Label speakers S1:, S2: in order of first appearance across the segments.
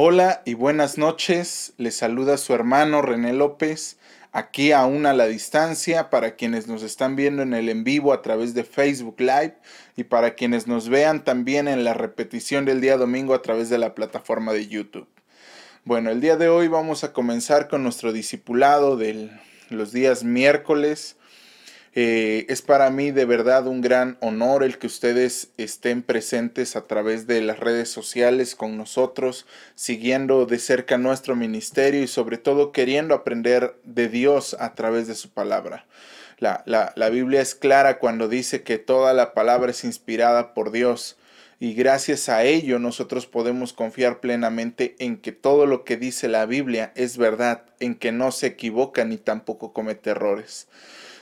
S1: Hola y buenas noches. Les saluda su hermano René López, aquí aún a la distancia, para quienes nos están viendo en el en vivo a través de Facebook Live y para quienes nos vean también en la repetición del día domingo a través de la plataforma de YouTube. Bueno, el día de hoy vamos a comenzar con nuestro discipulado de los días miércoles eh, es para mí de verdad un gran honor el que ustedes estén presentes a través de las redes sociales con nosotros, siguiendo de cerca nuestro ministerio y sobre todo queriendo aprender de Dios a través de su palabra. La, la Biblia es clara cuando dice que toda la palabra es inspirada por Dios y gracias a ello nosotros podemos confiar plenamente en que todo lo que dice la Biblia es verdad, en que no se equivoca ni tampoco comete errores.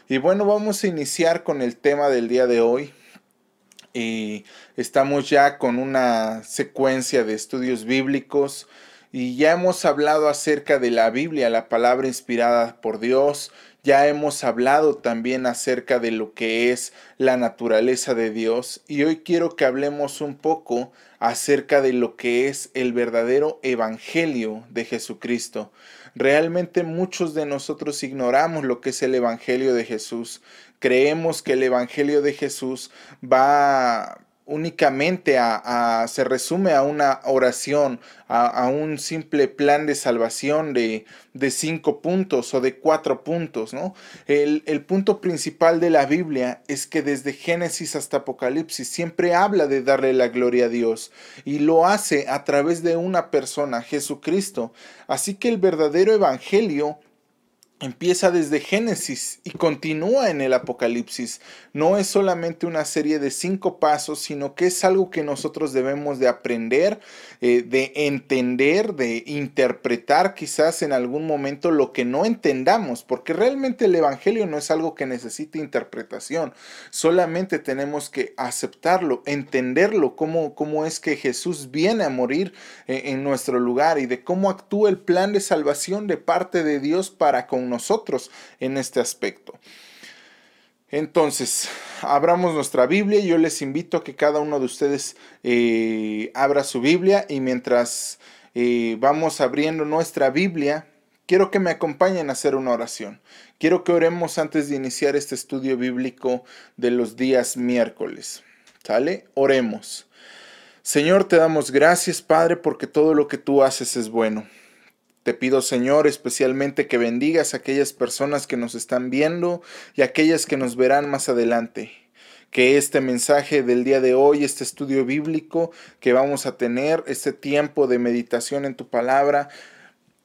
S1: Y bueno, vamos a iniciar con el tema del día de hoy. Y estamos ya con una secuencia de estudios bíblicos y ya hemos hablado acerca de la Biblia, la palabra inspirada por Dios. Ya hemos hablado también acerca de lo que es la naturaleza de Dios y hoy quiero que hablemos un poco acerca de lo que es el verdadero evangelio de Jesucristo. Realmente muchos de nosotros ignoramos lo que es el Evangelio de Jesús. Creemos que el Evangelio de Jesús va únicamente a, se resume a una oración, a, un simple plan de salvación de, de, cinco puntos o de cuatro puntos, ¿no? El, el punto principal de la Biblia es que desde Génesis hasta Apocalipsis siempre habla de darle la gloria a Dios y lo hace a través de una persona, Jesucristo. Así que el verdadero evangelio empieza desde Génesis y continúa en el Apocalipsis. No es solamente una serie de cinco pasos, sino que es algo que nosotros debemos de aprender, eh, de entender, de interpretar quizás en algún momento lo que no entendamos, porque realmente el Evangelio no es algo que necesite interpretación, solamente tenemos que aceptarlo, entenderlo, cómo, cómo es que Jesús viene a morir eh, en nuestro lugar y de cómo actúa el plan de salvación de parte de Dios para con nosotros en este aspecto. Entonces, abramos nuestra Biblia yo les invito a que cada uno de ustedes eh, abra su Biblia y mientras eh, vamos abriendo nuestra Biblia, quiero que me acompañen a hacer una oración. Quiero que oremos antes de iniciar este estudio bíblico de los días miércoles. ¿Sale? Oremos. Señor, te damos gracias, Padre, porque todo lo que tú haces es bueno. Te pido, Señor, especialmente que bendigas a aquellas personas que nos están viendo y aquellas que nos verán más adelante. Que este mensaje del día de hoy, este estudio bíblico que vamos a tener, este tiempo de meditación en tu palabra,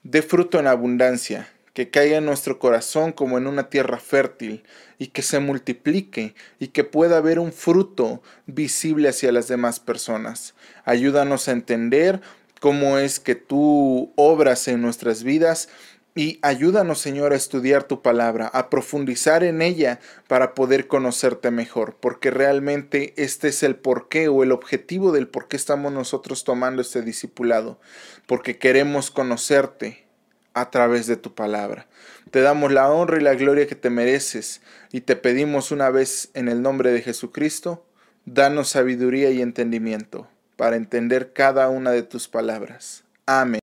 S1: dé fruto en abundancia, que caiga en nuestro corazón como en una tierra fértil y que se multiplique y que pueda haber un fruto visible hacia las demás personas. Ayúdanos a entender cómo es que tú obras en nuestras vidas y ayúdanos, Señor, a estudiar tu palabra, a profundizar en ella para poder conocerte mejor, porque realmente este es el porqué o el objetivo del por qué estamos nosotros tomando este discipulado, porque queremos conocerte a través de tu palabra. Te damos la honra y la gloria que te mereces y te pedimos una vez en el nombre de Jesucristo, danos sabiduría y entendimiento para entender cada una de tus palabras. Amén.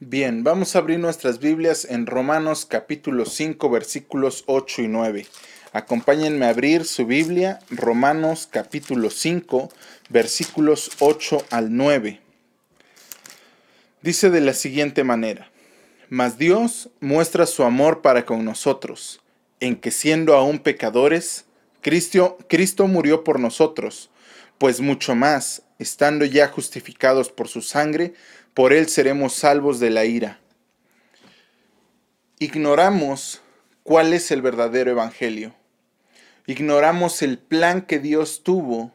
S1: Bien, vamos a abrir nuestras Biblias en Romanos capítulo 5 versículos 8 y 9. Acompáñenme a abrir su Biblia, Romanos capítulo 5 versículos 8 al 9. Dice de la siguiente manera, Mas Dios muestra su amor para con nosotros, en que siendo aún pecadores, Cristo, Cristo murió por nosotros pues mucho más, estando ya justificados por su sangre, por él seremos salvos de la ira. Ignoramos cuál es el verdadero evangelio. Ignoramos el plan que Dios tuvo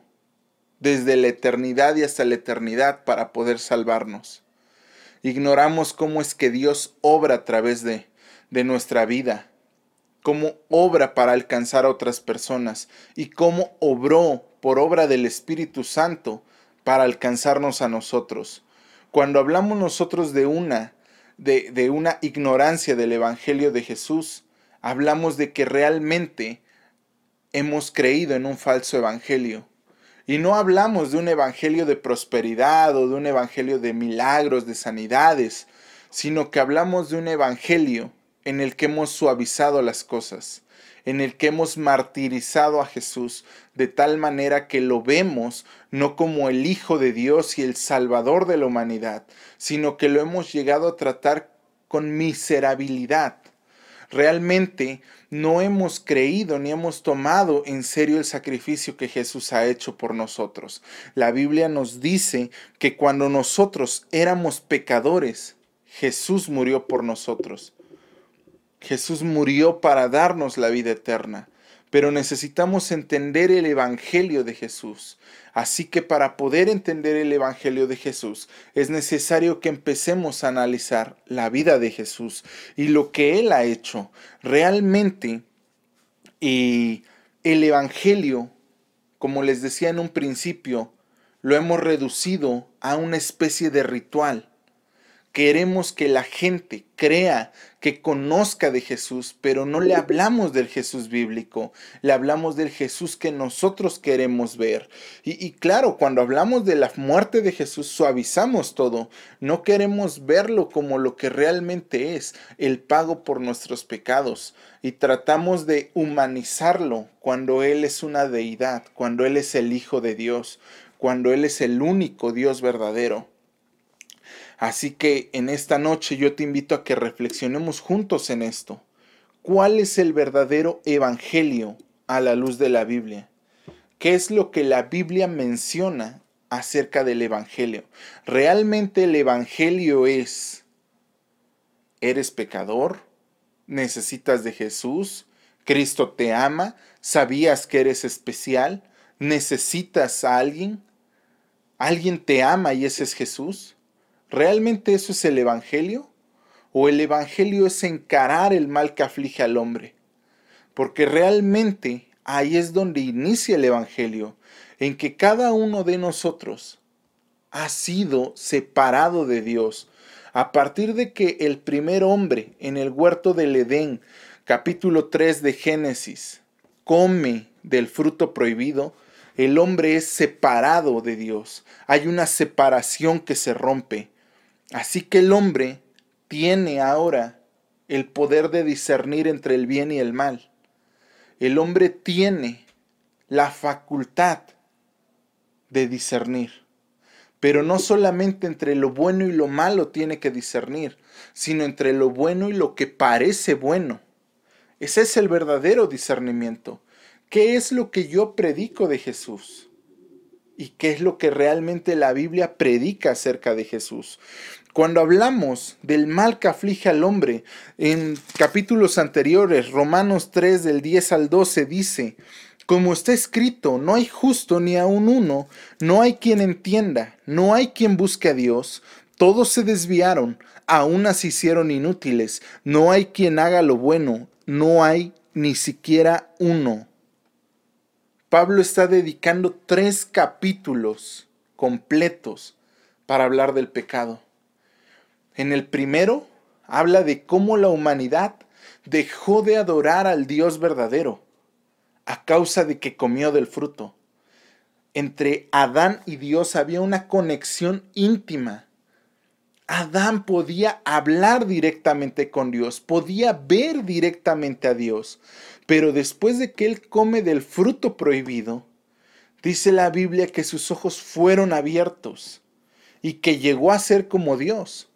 S1: desde la eternidad y hasta la eternidad para poder salvarnos. Ignoramos cómo es que Dios obra a través de, de nuestra vida, cómo obra para alcanzar a otras personas y cómo obró por obra del Espíritu Santo para alcanzarnos a nosotros. Cuando hablamos nosotros de una, de, de una ignorancia del Evangelio de Jesús, hablamos de que realmente hemos creído en un falso Evangelio. Y no hablamos de un evangelio de prosperidad o de un evangelio de milagros, de sanidades, sino que hablamos de un evangelio en el que hemos suavizado las cosas, en el que hemos martirizado a Jesús de tal manera que lo vemos no como el Hijo de Dios y el Salvador de la humanidad, sino que lo hemos llegado a tratar con miserabilidad. Realmente no hemos creído ni hemos tomado en serio el sacrificio que Jesús ha hecho por nosotros. La Biblia nos dice que cuando nosotros éramos pecadores, Jesús murió por nosotros. Jesús murió para darnos la vida eterna, pero necesitamos entender el Evangelio de Jesús. Así que para poder entender el Evangelio de Jesús es necesario que empecemos a analizar la vida de Jesús y lo que Él ha hecho. Realmente, y el Evangelio, como les decía en un principio, lo hemos reducido a una especie de ritual Queremos que la gente crea, que conozca de Jesús, pero no le hablamos del Jesús bíblico, le hablamos del Jesús que nosotros queremos ver. Y, claro, cuando hablamos de la muerte de Jesús, suavizamos todo. No queremos verlo como lo que realmente es, el pago por nuestros pecados. Y tratamos de humanizarlo cuando Él es una deidad, cuando Él es el Hijo de Dios, cuando Él es el único Dios verdadero. Así que en esta noche yo te invito a que reflexionemos juntos en esto. ¿Cuál es el verdadero evangelio a la luz de la Biblia? ¿Qué es lo que la Biblia menciona acerca del evangelio? ¿Realmente el evangelio es, eres pecador? ¿Necesitas de Jesús? ¿Cristo te ama? ¿Sabías que eres especial? ¿Necesitas a alguien? ¿Alguien te ama y ese es Jesús? ¿Realmente eso es el Evangelio? ¿O el Evangelio es encarar el mal que aflige al hombre? Porque realmente ahí es donde inicia el Evangelio, en que cada uno de nosotros ha sido separado de Dios. A partir de que el primer hombre en el huerto del Edén, capítulo 3 de Génesis, come del fruto prohibido, el hombre es separado de Dios. Hay una separación que se rompe. Así que el hombre tiene ahora el poder de discernir entre el bien y el mal. El hombre tiene la facultad de discernir. Pero no solamente entre lo bueno y lo malo tiene que discernir, sino entre lo bueno y lo que parece bueno. Ese es el verdadero discernimiento. ¿Qué es lo que yo predico de Jesús? ¿Y qué es lo que realmente la Biblia predica acerca de Jesús? Cuando hablamos del mal que aflige al hombre, en capítulos anteriores, Romanos 3 del 10 al 12 dice, como está escrito, no hay justo ni aun uno, no hay quien entienda, no hay quien busque a Dios, todos se desviaron, aún se hicieron inútiles, no hay quien haga lo bueno, no hay ni siquiera uno. Pablo está dedicando tres capítulos completos para hablar del pecado. En el primero habla de cómo la humanidad dejó de adorar al Dios verdadero a causa de que comió del fruto. Entre Adán y Dios había una conexión íntima. Adán podía hablar directamente con Dios, podía ver directamente a Dios, pero después de que él come del fruto prohibido, dice la Biblia que sus ojos fueron abiertos y que llegó a ser como Dios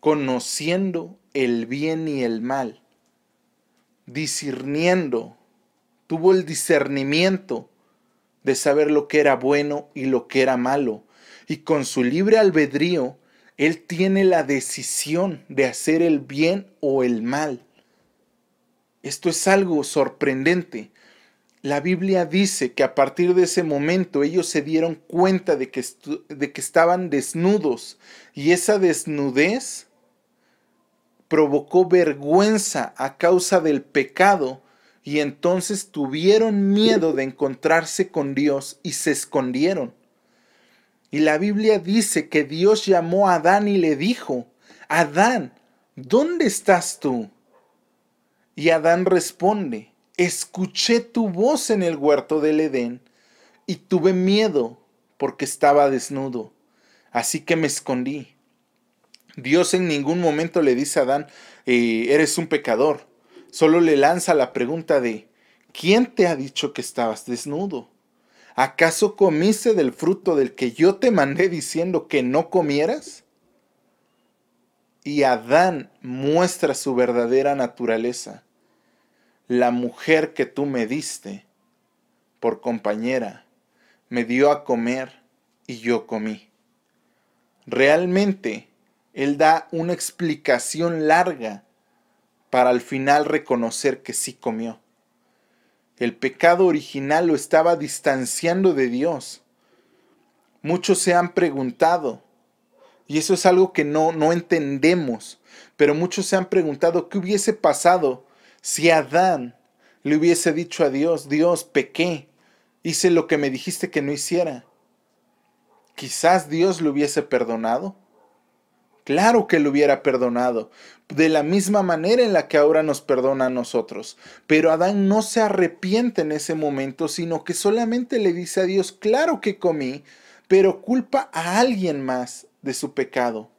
S1: conociendo el bien y el mal, discerniendo, tuvo el discernimiento de saber lo que era bueno y lo que era malo, y con su libre albedrío, él tiene la decisión de hacer el bien o el mal. Esto es algo sorprendente. La Biblia dice que a partir de ese momento ellos se dieron cuenta de que, de que estaban desnudos y esa desnudez provocó vergüenza a causa del pecado y entonces tuvieron miedo de encontrarse con Dios y se escondieron. Y la Biblia dice que Dios llamó a Adán y le dijo, Adán, ¿dónde estás tú? Y Adán responde, escuché tu voz en el huerto del Edén y tuve miedo porque estaba desnudo, así que me escondí. Dios en ningún momento le dice a Adán, eh, eres un pecador. Solo le lanza la pregunta de, ¿quién te ha dicho que estabas desnudo? ¿Acaso comiste del fruto del que yo te mandé diciendo que no comieras? Y Adán muestra su verdadera naturaleza. La mujer que tú me diste por compañera me dio a comer y yo comí. Realmente, él da una explicación larga para al final reconocer que sí comió. El pecado original lo estaba distanciando de Dios. Muchos se han preguntado, y eso es algo que no, no entendemos, pero muchos se han preguntado qué hubiese pasado si Adán le hubiese dicho a Dios, Dios, pequé, hice lo que me dijiste que no hiciera. Quizás Dios le hubiese perdonado. Claro que lo hubiera perdonado, de la misma manera en la que ahora nos perdona a nosotros. Pero Adán no se arrepiente en ese momento, sino que solamente le dice a Dios, claro que comí, pero culpa a alguien más de su pecado.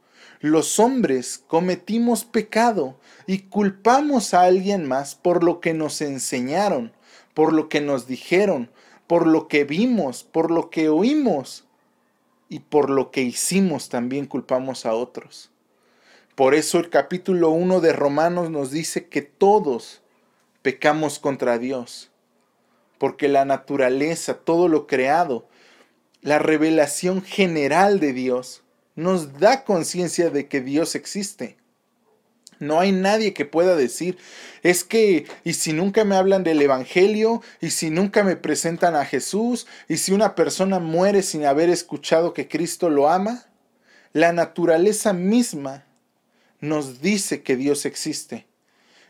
S1: Los hombres cometimos pecado y culpamos a alguien más por lo que nos enseñaron, por lo que nos dijeron, por lo que vimos, por lo que oímos y por lo que hicimos también culpamos a otros. Por eso el capítulo 1 de Romanos nos dice que todos pecamos contra Dios, porque la naturaleza, todo lo creado, la revelación general de Dios, nos da conciencia de que Dios existe. No hay nadie que pueda decir, es que, y si nunca me hablan del Evangelio, y si nunca me presentan a Jesús, y si una persona muere sin haber escuchado que Cristo lo ama, la naturaleza misma nos dice que Dios existe.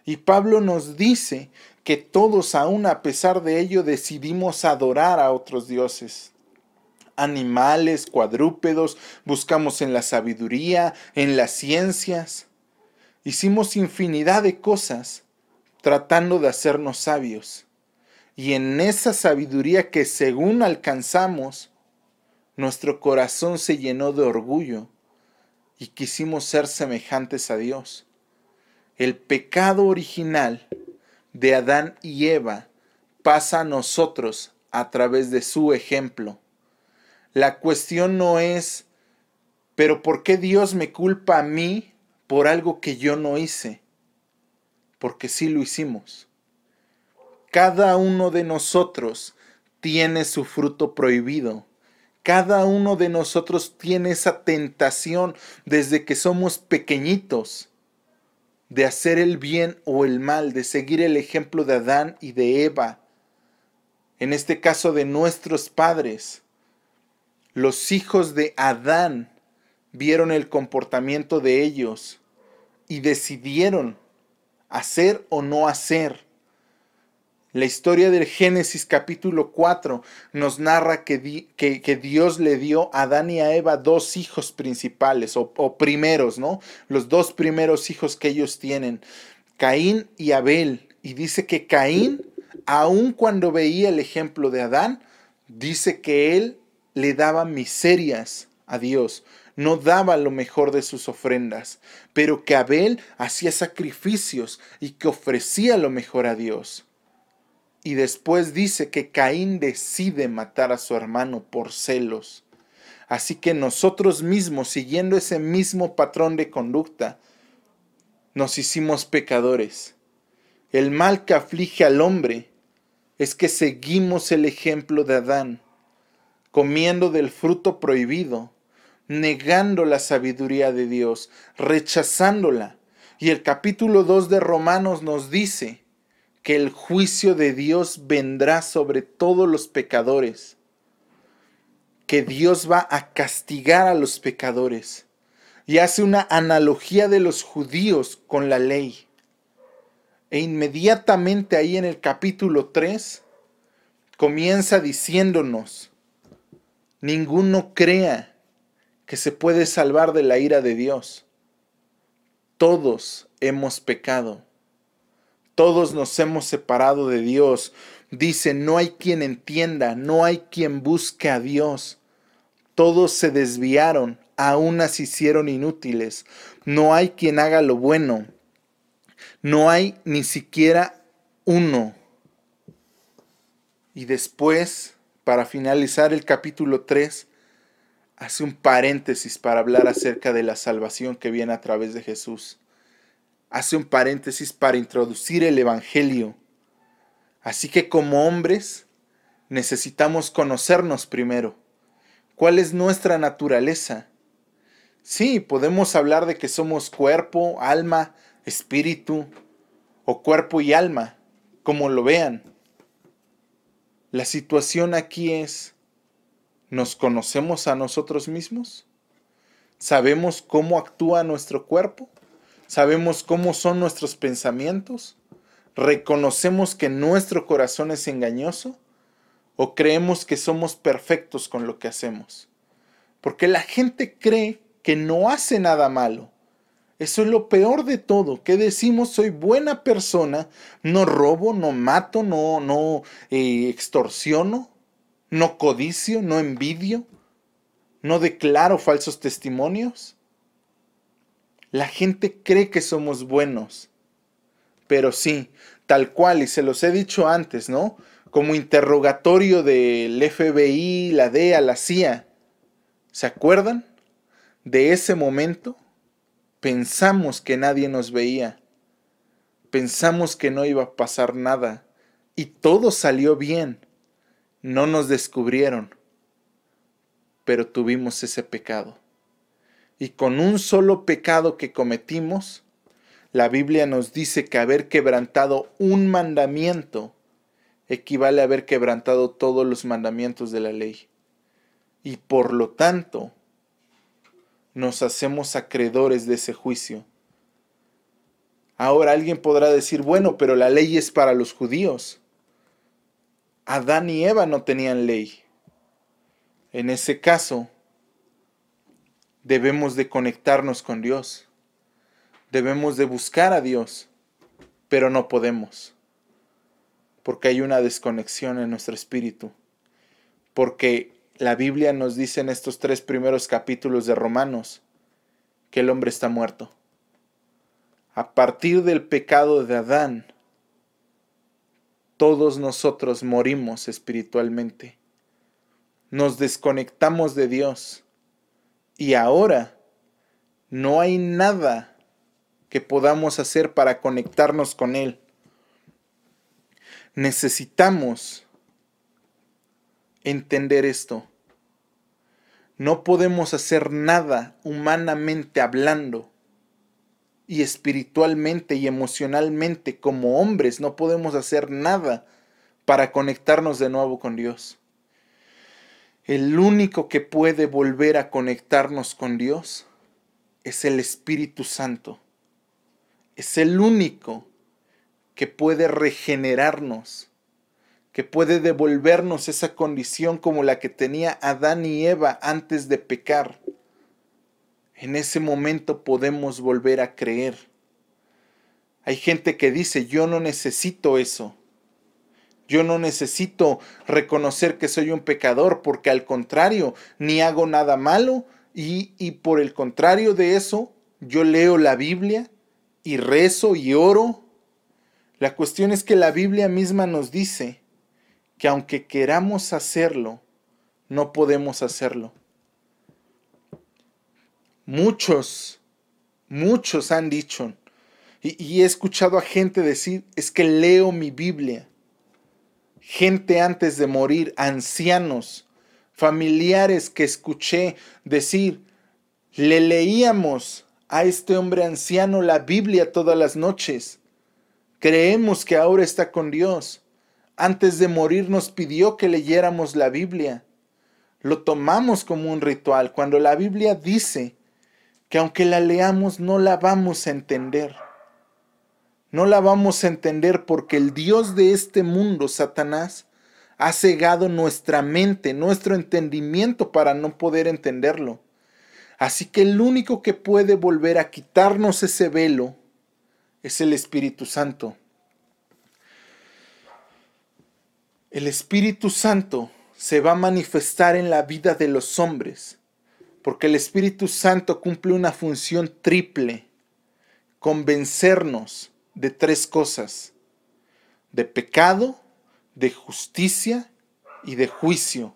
S1: Y Pablo nos dice que todos, aún a pesar de ello, decidimos adorar a otros dioses animales, cuadrúpedos, buscamos en la sabiduría, en las ciencias. Hicimos infinidad de cosas tratando de hacernos sabios. Y en esa sabiduría que según alcanzamos, nuestro corazón se llenó de orgullo y quisimos ser semejantes a Dios. El pecado original de Adán y Eva pasa a nosotros a través de su ejemplo. La cuestión no es, pero ¿por qué Dios me culpa a mí por algo que yo no hice, porque sí lo hicimos. Cada uno de nosotros tiene su fruto prohibido. Cada uno de nosotros tiene esa tentación desde que somos pequeñitos de hacer el bien o el mal, de seguir el ejemplo de Adán y de Eva. En este caso de nuestros padres. Los hijos de Adán vieron el comportamiento de ellos y decidieron hacer o no hacer. La historia del Génesis capítulo 4 nos narra que, que, Dios le dio a Adán y a Eva dos hijos principales o, o primeros, ¿no? Los dos primeros hijos que ellos tienen, Caín y Abel. Y dice que Caín, aun cuando veía el ejemplo de Adán, dice que él le daba miserias a Dios no daba lo mejor de sus ofrendas, pero que Abel hacía sacrificios y que ofrecía lo mejor a Dios. Y después dice que Caín decide matar a su hermano por celos. Así que nosotros mismos, siguiendo ese mismo patrón de conducta, nos hicimos pecadores. El mal que aflige al hombre es que seguimos el ejemplo de Adán, comiendo del fruto prohibido negando la sabiduría de Dios, rechazándola. Y el capítulo 2 de Romanos nos dice que el juicio de Dios vendrá sobre todos los pecadores, que Dios va a castigar a los pecadores. Y hace una analogía de los judíos con la ley. E inmediatamente ahí en el capítulo 3 comienza diciéndonos, ninguno crea que se puede salvar de la ira de Dios. Todos hemos pecado. Todos nos hemos separado de Dios. Dice, no hay quien entienda, no hay quien busque a Dios. Todos se desviaron, a unas hicieron inútiles. No hay quien haga lo bueno. No hay ni siquiera uno. Y después, para finalizar el capítulo 3, hace un paréntesis para hablar acerca de la salvación que viene a través de Jesús. Hace un paréntesis para introducir el Evangelio. Así que como hombres necesitamos conocernos primero. ¿Cuál es nuestra naturaleza? Sí, podemos hablar de que somos cuerpo, alma, espíritu, o cuerpo y alma, como lo vean. La situación aquí es, ¿nos conocemos a nosotros mismos? ¿Sabemos cómo actúa nuestro cuerpo? ¿Sabemos cómo son nuestros pensamientos? ¿Reconocemos que nuestro corazón es engañoso? ¿O creemos que somos perfectos con lo que hacemos? Porque la gente cree que no hace nada malo. Eso es lo peor de todo, que decimos soy buena persona, no robo, no mato, no, no eh, extorsiono, no codicio, no envidio, no declaro falsos testimonios. La gente cree que somos buenos, pero sí, tal cual, y se los he dicho antes, ¿no? Como interrogatorio del FBI, la DEA, la CIA. ¿Se acuerdan? de ese momento pensamos que nadie nos veía, pensamos que no iba a pasar nada y todo salió bien, no nos descubrieron, pero tuvimos ese pecado. Y con un solo pecado que cometimos, la Biblia nos dice que haber quebrantado un mandamiento equivale a haber quebrantado todos los mandamientos de la ley. Y por lo tanto, nos hacemos acreedores de ese juicio. Ahora alguien podrá decir, bueno, pero la ley es para los judíos. Adán y Eva no tenían ley. En ese caso, debemos de conectarnos con Dios. Debemos de buscar a Dios, pero no podemos. Porque hay una desconexión en nuestro espíritu. Porque la Biblia nos dice en estos tres primeros capítulos de Romanos que el hombre está muerto. A partir del pecado de Adán, todos nosotros morimos espiritualmente. Nos desconectamos de Dios. Y ahora no hay nada que podamos hacer para conectarnos con Él. Necesitamos entender esto. No podemos hacer nada humanamente hablando y espiritualmente y emocionalmente como hombres. No podemos hacer nada para conectarnos de nuevo con Dios. El único que puede volver a conectarnos con Dios es el Espíritu Santo. Es el único que puede regenerarnos que puede devolvernos esa condición como la que tenía Adán y Eva antes de pecar. En ese momento podemos volver a creer. Hay gente que dice, yo no necesito eso. Yo no necesito reconocer que soy un pecador porque al contrario, ni hago nada malo y, y por el contrario de eso, yo leo la Biblia y rezo y oro. La cuestión es que la Biblia misma nos dice que aunque queramos hacerlo, no podemos hacerlo. Muchos, muchos han dicho, y, he escuchado a gente decir, es que leo mi Biblia. Gente antes de morir, ancianos, familiares que escuché decir, le leíamos a este hombre anciano la Biblia todas las noches. Creemos que ahora está con Dios antes de morir nos pidió que leyéramos la Biblia. Lo tomamos como un ritual cuando la Biblia dice que aunque la leamos no la vamos a entender. No la vamos a entender porque el Dios de este mundo, Satanás, ha cegado nuestra mente, nuestro entendimiento para no poder entenderlo. Así que el único que puede volver a quitarnos ese velo es el Espíritu Santo. El Espíritu Santo se va a manifestar en la vida de los hombres, porque el Espíritu Santo cumple una función triple, convencernos de tres cosas, de pecado, de justicia y de juicio.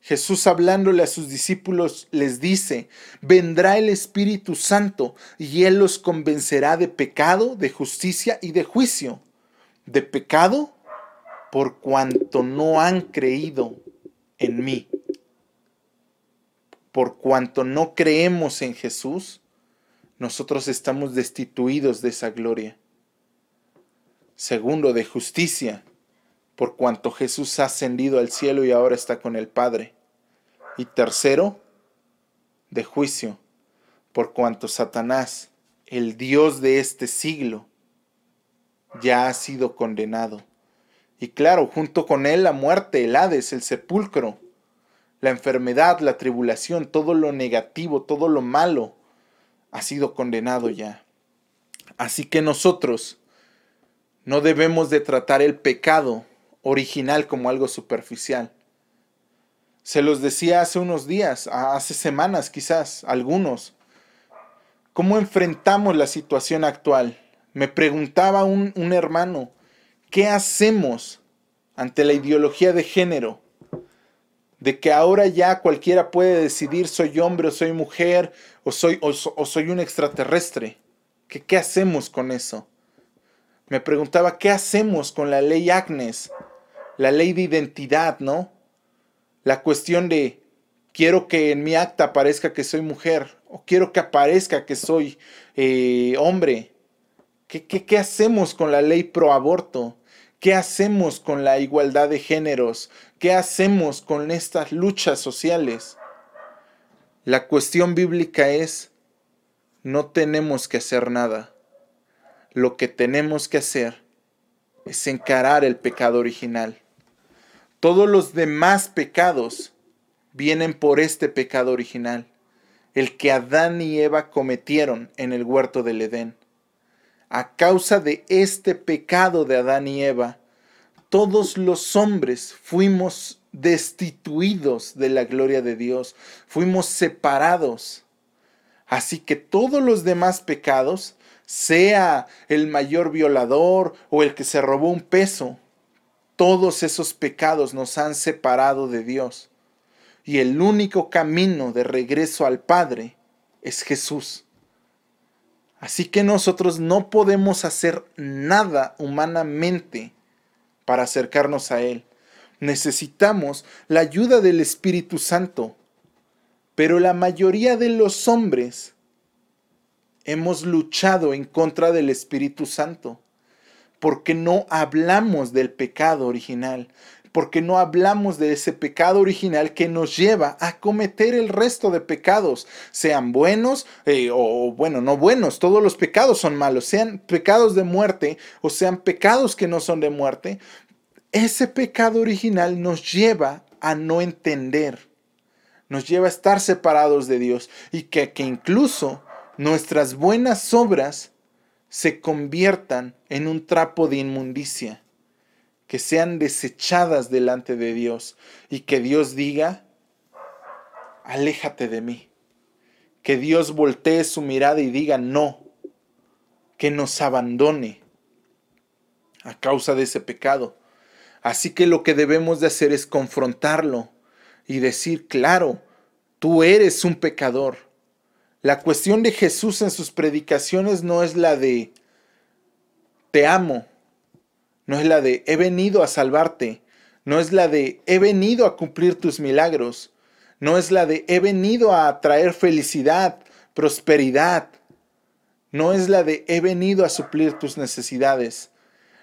S1: Jesús hablándole a sus discípulos les dice, vendrá el Espíritu Santo y Él los convencerá de pecado, de justicia y de juicio. De pecado por cuanto no han creído en mí. Por cuanto no creemos en Jesús, nosotros estamos destituidos de esa gloria. Segundo, de justicia, por cuanto Jesús ha ascendido al cielo y ahora está con el Padre. Y tercero, de juicio, por cuanto Satanás, el Dios de este siglo, ya ha sido condenado. Y claro, junto con él la muerte, el Hades, el sepulcro, la enfermedad, la tribulación, todo lo negativo, todo lo malo, ha sido condenado ya. Así que nosotros no debemos de tratar el pecado original como algo superficial. Se los decía hace unos días, hace semanas quizás, algunos. ¿Cómo enfrentamos la situación actual? Me preguntaba un, un hermano, ¿qué hacemos ante la ideología de género? De que ahora ya cualquiera puede decidir soy hombre o soy mujer o soy, o, soy un extraterrestre. ¿Qué, ¿Qué hacemos con eso? Me preguntaba, ¿qué hacemos con la ley Agnes? la ley de identidad, ¿no? La cuestión de quiero que en mi acta aparezca que soy mujer o quiero que aparezca que soy eh, hombre. ¿Qué, qué, qué hacemos con la ley pro aborto? ¿Qué hacemos con la igualdad de géneros? ¿Qué hacemos con estas luchas sociales? La cuestión bíblica es, no tenemos que hacer nada. Lo que tenemos que hacer es encarar el pecado original. Todos los demás pecados vienen por este pecado original, el que Adán y Eva cometieron en el huerto del Edén. A causa de este pecado de Adán y Eva, todos los hombres fuimos destituidos de la gloria de Dios, fuimos separados. Así que todos los demás pecados, sea el mayor violador o el que se robó un peso, todos esos pecados nos han separado de Dios. Y el único camino de regreso al Padre es Jesús. Así que nosotros no podemos hacer nada humanamente para acercarnos a Él. Necesitamos la ayuda del Espíritu Santo. Pero la mayoría de los hombres hemos luchado en contra del Espíritu Santo porque no hablamos del pecado original, porque no hablamos de ese pecado original que nos lleva a cometer el resto de pecados, sean buenos eh, o bueno, no buenos, todos los pecados son malos, sean pecados de muerte o sean pecados que no son de muerte, ese pecado original nos lleva a no entender, nos lleva a estar separados de Dios y que, que incluso nuestras buenas obras se conviertan en un trapo de inmundicia, que sean desechadas delante de Dios y que Dios diga, aléjate de mí. Que Dios voltee su mirada y diga, no, que nos abandone a causa de ese pecado. Así que lo que debemos de hacer es confrontarlo y decir, claro, tú eres un pecador la cuestión de Jesús en sus predicaciones no es la de te amo, no es la de he venido a salvarte, no es la de he venido a cumplir tus milagros, no es la de he venido a traer felicidad, prosperidad, no es la de he venido a suplir tus necesidades.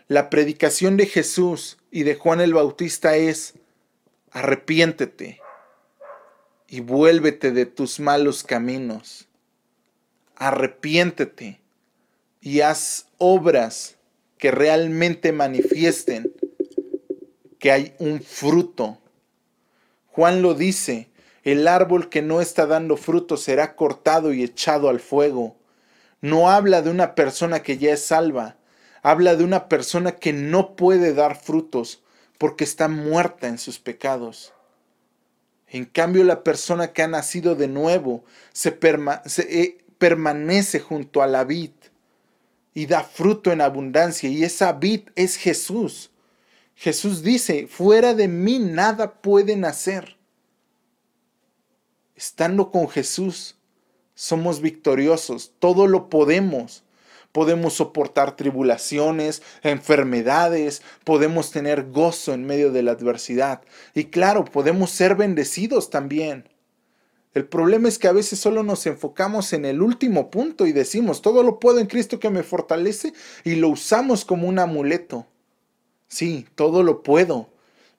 S1: La predicación de Jesús y de Juan el Bautista es arrepiéntete y vuélvete de tus malos caminos. Arrepiéntete y haz obras que realmente manifiesten que hay un fruto. Juan lo dice, el árbol que no está dando fruto será cortado y echado al fuego. No habla de una persona que ya es salva, habla de una persona que no puede dar frutos porque está muerta en sus pecados. En cambio, la persona que ha nacido de nuevo se, eh, permanece junto a la vid y da fruto en abundancia, y esa vid es Jesús. Jesús dice, fuera de mí nada puede nacer. Estando con Jesús, somos victoriosos, todo lo podemos podemos soportar tribulaciones, enfermedades, podemos tener gozo en medio de la adversidad. Y claro, podemos ser bendecidos también. El problema es que a veces solo nos enfocamos en el último punto y decimos, todo lo puedo en Cristo que me fortalece y lo usamos como un amuleto. Sí, todo lo puedo,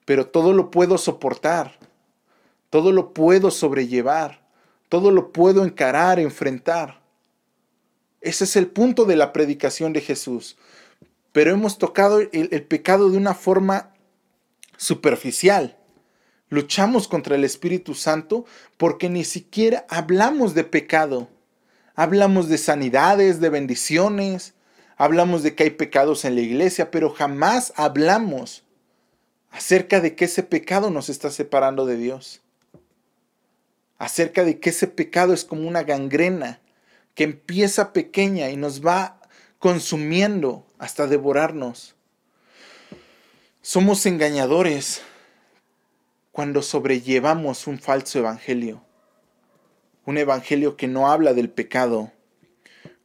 S1: pero todo lo puedo soportar, todo lo puedo sobrellevar, todo lo puedo encarar, enfrentar. Ese es el punto de la predicación de Jesús. Pero hemos tocado el, pecado de una forma superficial. Luchamos contra el Espíritu Santo porque ni siquiera hablamos de pecado. Hablamos de sanidades, de bendiciones, hablamos de que hay pecados en la iglesia, pero jamás hablamos acerca de que ese pecado nos está separando de Dios. Acerca de que ese pecado es como una gangrena que empieza pequeña y nos va consumiendo hasta devorarnos. Somos engañadores cuando sobrellevamos un falso evangelio, un evangelio que no habla del pecado,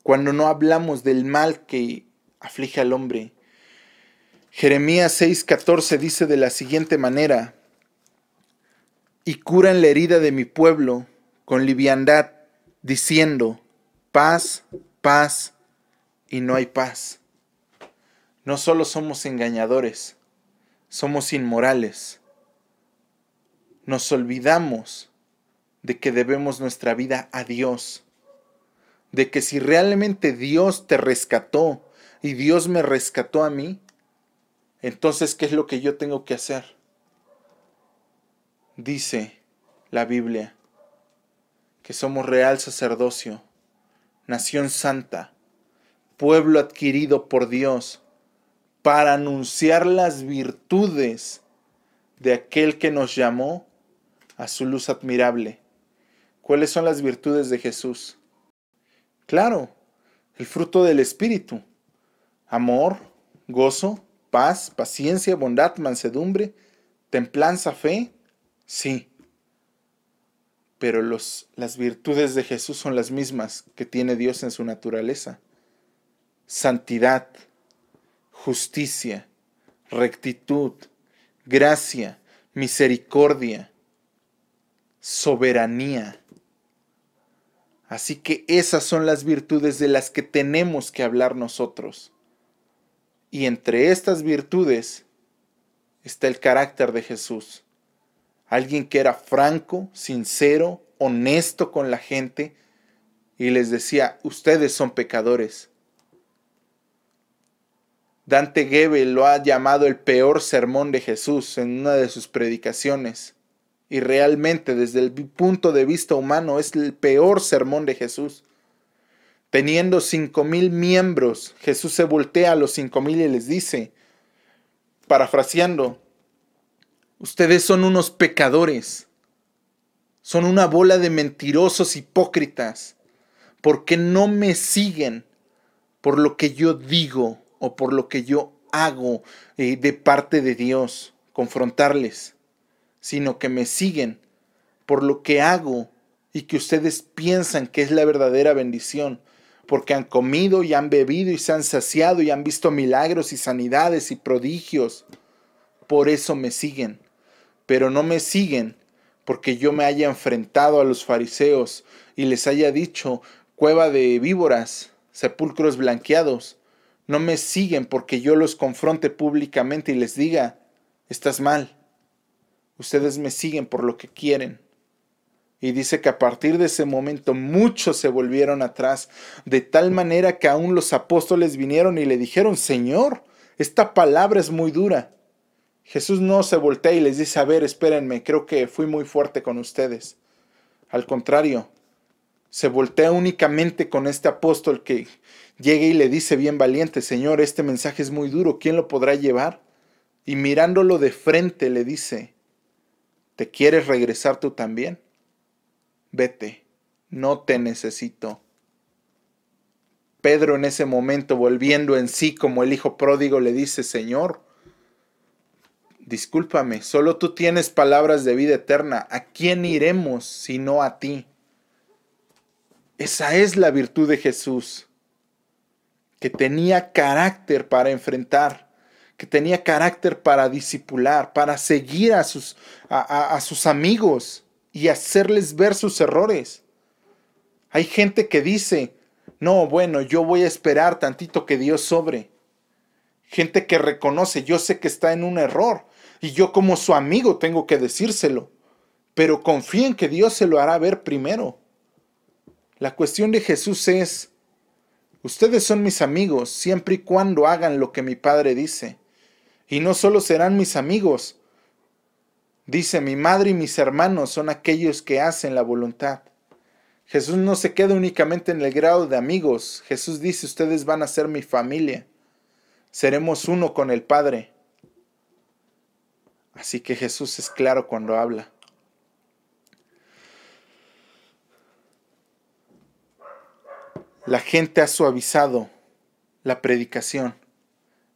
S1: cuando no hablamos del mal que aflige al hombre. Jeremías 6:14 dice de la siguiente manera, y curan la herida de mi pueblo con liviandad, diciendo, paz, paz y no hay paz. No solo somos engañadores, somos inmorales. Nos olvidamos de que debemos nuestra vida a Dios, de que si realmente Dios te rescató y Dios me rescató a mí, entonces, ¿qué es lo que yo tengo que hacer? Dice la Biblia que somos real sacerdocio nación santa, pueblo adquirido por Dios, para anunciar las virtudes de aquel que nos llamó a su luz admirable. ¿Cuáles son las virtudes de Jesús? Claro, el fruto del Espíritu. Amor, gozo, paz, paciencia, bondad, mansedumbre, templanza, fe. Sí, pero los, las virtudes de Jesús son las mismas que tiene Dios en su naturaleza. Santidad, justicia, rectitud, gracia, misericordia, soberanía. Así que esas son las virtudes de las que tenemos que hablar nosotros. Y entre estas virtudes está el carácter de Jesús alguien que era franco, sincero, honesto con la gente y les decía, ustedes son pecadores. Dante Gebel lo ha llamado el peor sermón de Jesús en una de sus predicaciones. Y realmente desde el punto de vista humano es el peor sermón de Jesús. Teniendo cinco mil miembros, Jesús se voltea a los cinco mil y les dice, parafraseando, Ustedes son unos pecadores. Son una bola de mentirosos hipócritas. Porque no me siguen por lo que yo digo o por lo que yo hago eh, de parte de Dios, confrontarles, sino que me siguen por lo que hago y que ustedes piensan que es la verdadera bendición, porque han comido y han bebido y se han saciado y han visto milagros y sanidades y prodigios. Por eso me siguen pero no me siguen porque yo me haya enfrentado a los fariseos y les haya dicho cueva de víboras, sepulcros blanqueados. No me siguen porque yo los confronte públicamente y les diga, estás mal. Ustedes me siguen por lo que quieren. Y dice que a partir de ese momento muchos se volvieron atrás, de tal manera que aún los apóstoles vinieron y le dijeron, Señor, esta palabra es muy dura. Jesús no se voltea y les dice, a ver, espérenme, creo que fui muy fuerte con ustedes. Al contrario, se voltea únicamente con este apóstol que llega y le dice bien valiente, Señor, este mensaje es muy duro, ¿quién lo podrá llevar? y mirándolo de frente le dice, ¿te quieres regresar tú también? Vete, no te necesito. Pedro en ese momento, volviendo en sí como el hijo pródigo, le dice, Señor, discúlpame, solo tú tienes palabras de vida eterna. ¿A quién iremos sino a ti? Esa es la virtud de Jesús, que tenía carácter para enfrentar, que tenía carácter para disipular, para seguir a sus, a, a sus amigos y hacerles ver sus errores. Hay gente que dice, no, bueno, yo voy a esperar tantito que Dios sobre. Gente que reconoce, yo sé que está en un error y yo como su amigo tengo que decírselo, pero confíen que Dios se lo hará ver primero. La cuestión de Jesús es, ustedes son mis amigos siempre y cuando hagan lo que mi Padre dice. Y no solo serán mis amigos, dice mi madre y mis hermanos son aquellos que hacen la voluntad. Jesús no se queda únicamente en el grado de amigos. Jesús dice, ustedes van a ser mi familia. Seremos uno con el Padre. Así que Jesús es claro cuando habla. La gente ha suavizado la predicación.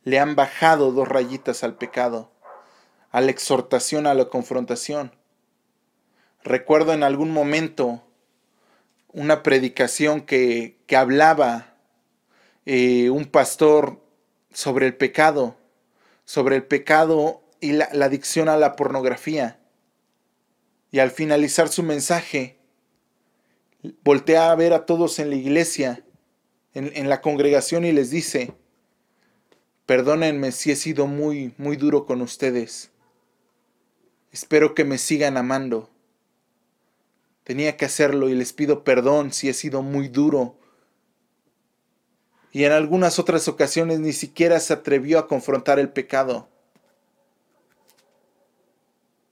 S1: Le han bajado dos rayitas al pecado, a la exhortación, a la confrontación. Recuerdo en algún momento una predicación que, hablaba eh, un pastor sobre el pecado, sobre el pecado y la, adicción a la pornografía. Y al finalizar su mensaje, voltea a ver a todos en la iglesia, en, en la congregación y les dice, perdónenme si he sido muy, muy duro con ustedes. Espero que me sigan amando. Tenía que hacerlo y les pido perdón si he sido muy duro. Y en algunas otras ocasiones ni siquiera se atrevió a confrontar el pecado.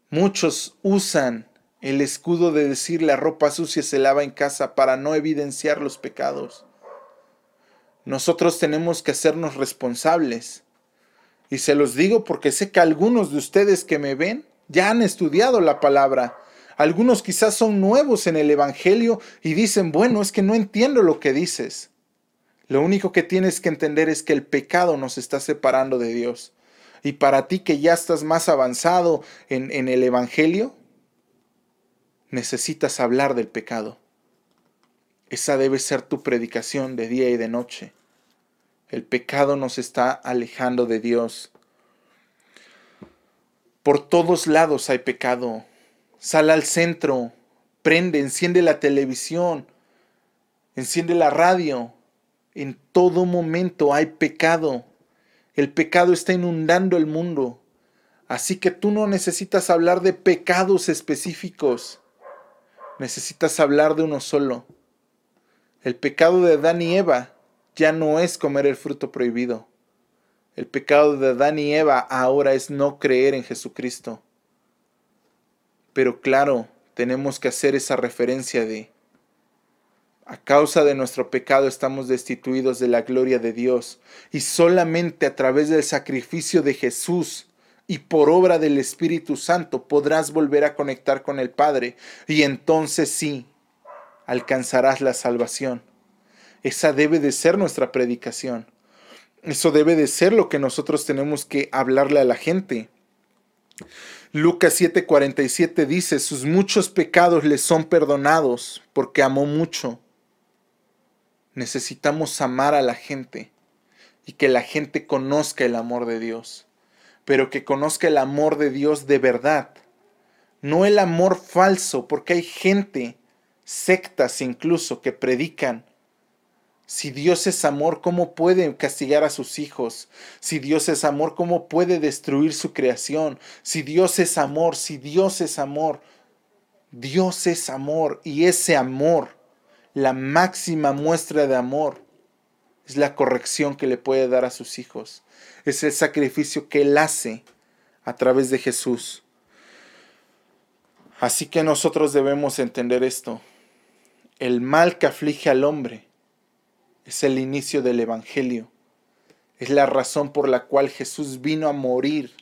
S1: Muchos usan el escudo de decir la ropa sucia se lava en casa para no evidenciar los pecados. Nosotros tenemos que hacernos responsables. Y se los digo porque sé que algunos de ustedes que me ven ya han estudiado la palabra algunos quizás son nuevos en el Evangelio y dicen, bueno, es que no entiendo lo que dices. Lo único que tienes que entender es que el pecado nos está separando de Dios. Y para ti que ya estás más avanzado en, en el Evangelio, necesitas hablar del pecado. Esa debe ser tu predicación de día y de noche. El pecado nos está alejando de Dios. Por todos lados hay pecado. Sal al centro, prende, enciende la televisión, enciende la radio. En todo momento hay pecado. El pecado está inundando el mundo. Así que tú no necesitas hablar de pecados específicos. Necesitas hablar de uno solo. El pecado de Adán y Eva ya no es comer el fruto prohibido. El pecado de Adán y Eva ahora es no creer en Jesucristo. Pero claro, tenemos que hacer esa referencia de, a causa de nuestro pecado estamos destituidos de la gloria de Dios y solamente a través del sacrificio de Jesús y por obra del Espíritu Santo podrás volver a conectar con el Padre y entonces sí alcanzarás la salvación. Esa debe de ser nuestra predicación. Eso debe de ser lo que nosotros tenemos que hablarle a la gente. Lucas 7:47 dice, sus muchos pecados le son perdonados porque amó mucho. Necesitamos amar a la gente y que la gente conozca el amor de Dios, pero que conozca el amor de Dios de verdad, no el amor falso, porque hay gente, sectas incluso, que predican si Dios es amor, ¿cómo puede castigar a sus hijos? Si Dios es amor, ¿cómo puede destruir su creación? Si Dios es amor, si Dios es amor, Dios es amor y ese amor, la máxima muestra de amor, es la corrección que le puede dar a sus hijos. Es el sacrificio que Él hace a través de Jesús. Así que nosotros debemos entender esto. El mal que aflige al hombre es el inicio del Evangelio. Es la razón por la cual Jesús vino a morir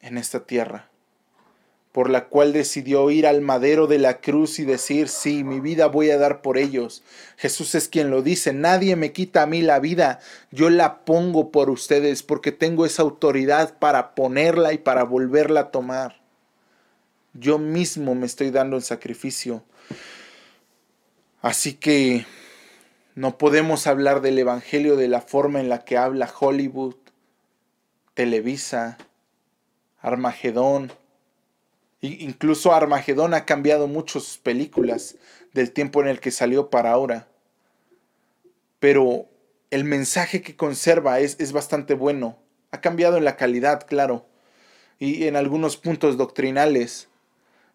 S1: en esta tierra, por la cual decidió ir al madero de la cruz y decir, sí, mi vida voy a dar por ellos. Jesús es quien lo dice, nadie me quita a mí la vida, yo la pongo por ustedes porque tengo esa autoridad para ponerla y para volverla a tomar. Yo mismo me estoy dando el sacrificio. Así que no podemos hablar del Evangelio de la forma en la que habla Hollywood, Televisa, Armagedón. Incluso Armagedón ha cambiado muchas películas del tiempo en el que salió para ahora. Pero el mensaje que conserva es, es bastante bueno. Ha cambiado en la calidad, claro, y en algunos puntos doctrinales.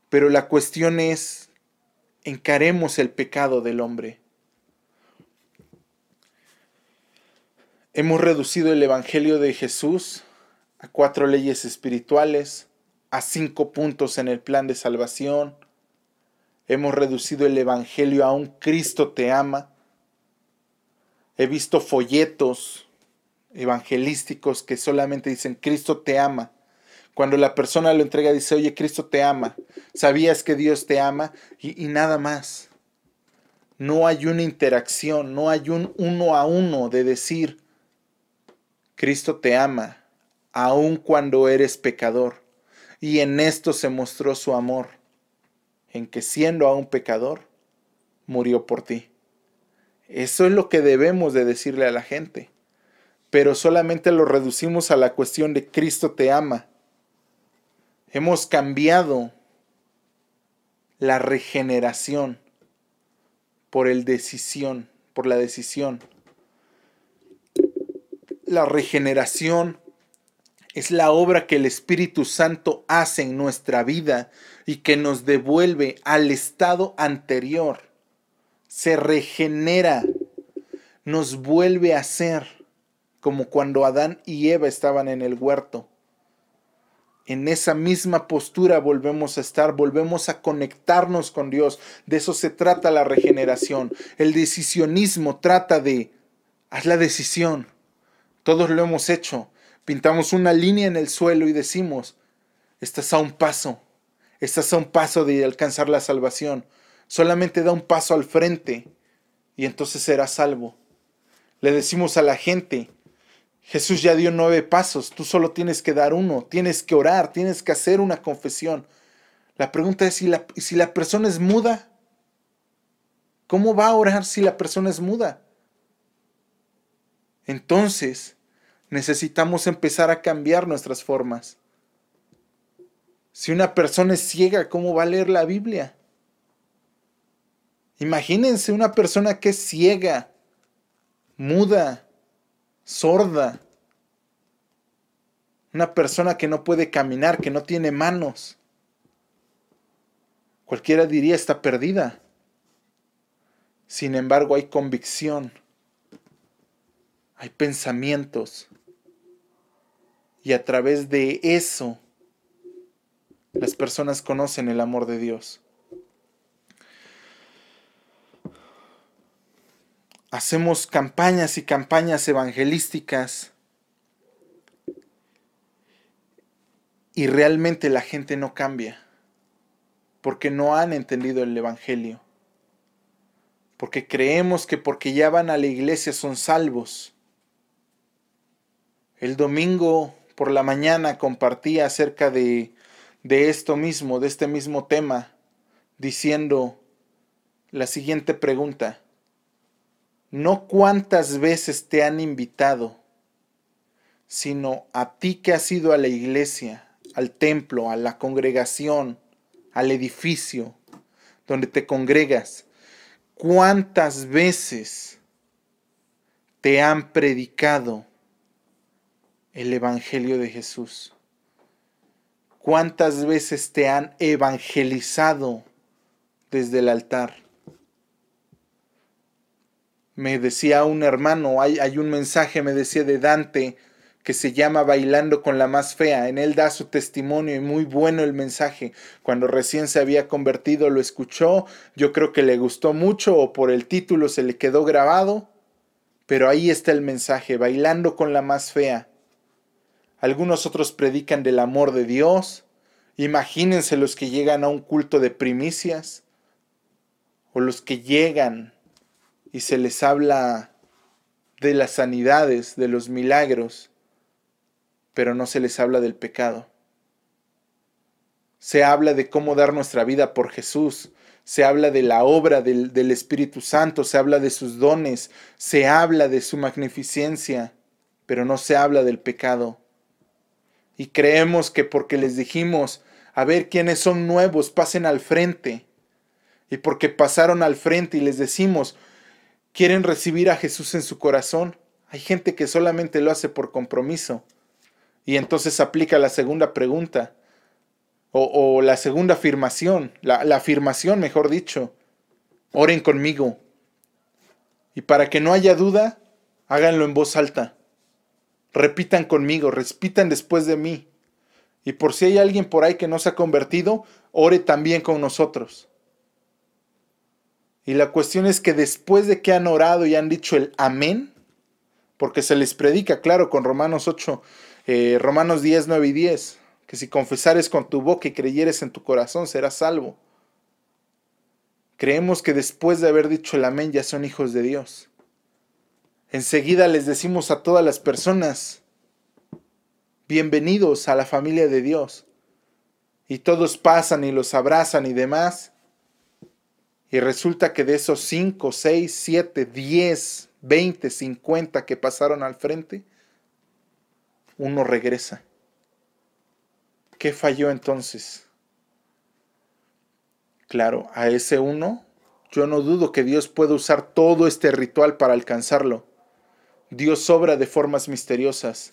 S1: Pero la cuestión es, encaremos el pecado del hombre. Hemos reducido el Evangelio de Jesús a cuatro leyes espirituales, a cinco puntos en el plan de salvación. Hemos reducido el Evangelio a un Cristo te ama. He visto folletos evangelísticos que solamente dicen Cristo te ama. Cuando la persona lo entrega dice, oye, Cristo te ama. ¿Sabías que Dios te ama? Y, y nada más. No hay una interacción, no hay un uno a uno de decir, Cristo te ama, aun cuando eres pecador. Y en esto se mostró su amor, en que siendo aún pecador, murió por ti. Eso es lo que debemos de decirle a la gente. Pero solamente lo reducimos a la cuestión de Cristo te ama. Hemos cambiado la regeneración por el decisión, por la decisión la regeneración es la obra que el Espíritu Santo hace en nuestra vida y que nos devuelve al estado anterior. Se regenera, nos vuelve a ser como cuando Adán y Eva estaban en el huerto. En esa misma postura volvemos a estar, volvemos a conectarnos con Dios. De eso se trata la regeneración. El decisionismo trata de, haz la decisión, todos lo hemos hecho. Pintamos una línea en el suelo y decimos, estás a un paso, estás a un paso de alcanzar la salvación. Solamente da un paso al frente y entonces serás salvo. Le decimos a la gente, Jesús ya dio nueve pasos, tú solo tienes que dar uno, tienes que orar, tienes que hacer una confesión. La pregunta es si la, si la persona es muda. ¿Cómo va a orar si la persona es muda? Entonces, necesitamos empezar a cambiar nuestras formas. Si una persona es ciega, ¿cómo va a leer la Biblia? Imagínense una persona que es ciega, muda, sorda. Una persona que no puede caminar, que no tiene manos. Cualquiera diría está perdida. Sin embargo, hay convicción, hay pensamientos, y a través de eso las personas conocen el amor de Dios. Hacemos campañas y campañas evangelísticas y realmente la gente no cambia porque no han entendido el Evangelio, porque creemos que porque ya van a la iglesia son salvos. El domingo por la mañana compartía acerca de, de esto mismo, de este mismo tema, diciendo la siguiente pregunta. No cuántas veces te han invitado, sino a ti que has ido a la iglesia, al templo, a la congregación, al edificio donde te congregas. ¿Cuántas veces te han predicado el Evangelio de Jesús? ¿Cuántas veces te han evangelizado desde el altar? Me decía un hermano, hay, hay, un mensaje, me decía de Dante, que se llama Bailando con la más fea. En él da su testimonio y muy bueno el mensaje. Cuando recién se había convertido lo escuchó, yo creo que le gustó mucho o por el título se le quedó grabado, pero ahí está el mensaje, Bailando con la más fea algunos otros predican del amor de Dios. Imagínense los que llegan a un culto de primicias o los que llegan y se les habla de las sanidades, de los milagros, pero no se les habla del pecado. Se habla de cómo dar nuestra vida por Jesús, se habla de la obra del, del, Espíritu Santo, se habla de sus dones, se habla de su magnificencia, pero no se habla del pecado. Y creemos que porque les dijimos, a ver quiénes son nuevos, pasen al frente. Y porque pasaron al frente y les decimos, quieren recibir a Jesús en su corazón. Hay gente que solamente lo hace por compromiso. Y entonces aplica la segunda pregunta, o, la segunda afirmación, la, la afirmación, mejor dicho. Oren conmigo. Y para que no haya duda, háganlo en voz alta. Repitan conmigo, repitan después de mí. Y por si hay alguien por ahí que no se ha convertido, ore también con nosotros. Y la cuestión es que después de que han orado y han dicho el amén, porque se les predica, claro, con Romanos 8, eh, Romanos 10, 9 y 10, que si confesares con tu boca y creyeres en tu corazón, serás salvo. Creemos que después de haber dicho el amén ya son hijos de Dios. Enseguida les decimos a todas las personas, bienvenidos a la familia de Dios. Y todos pasan y los abrazan y demás. Y resulta que de esos 5, 6, 7, 10, 20, 50 que pasaron al frente, uno regresa. ¿Qué falló entonces? Claro, a ese uno, yo no dudo que Dios pueda usar todo este ritual para alcanzarlo. Dios obra de formas misteriosas.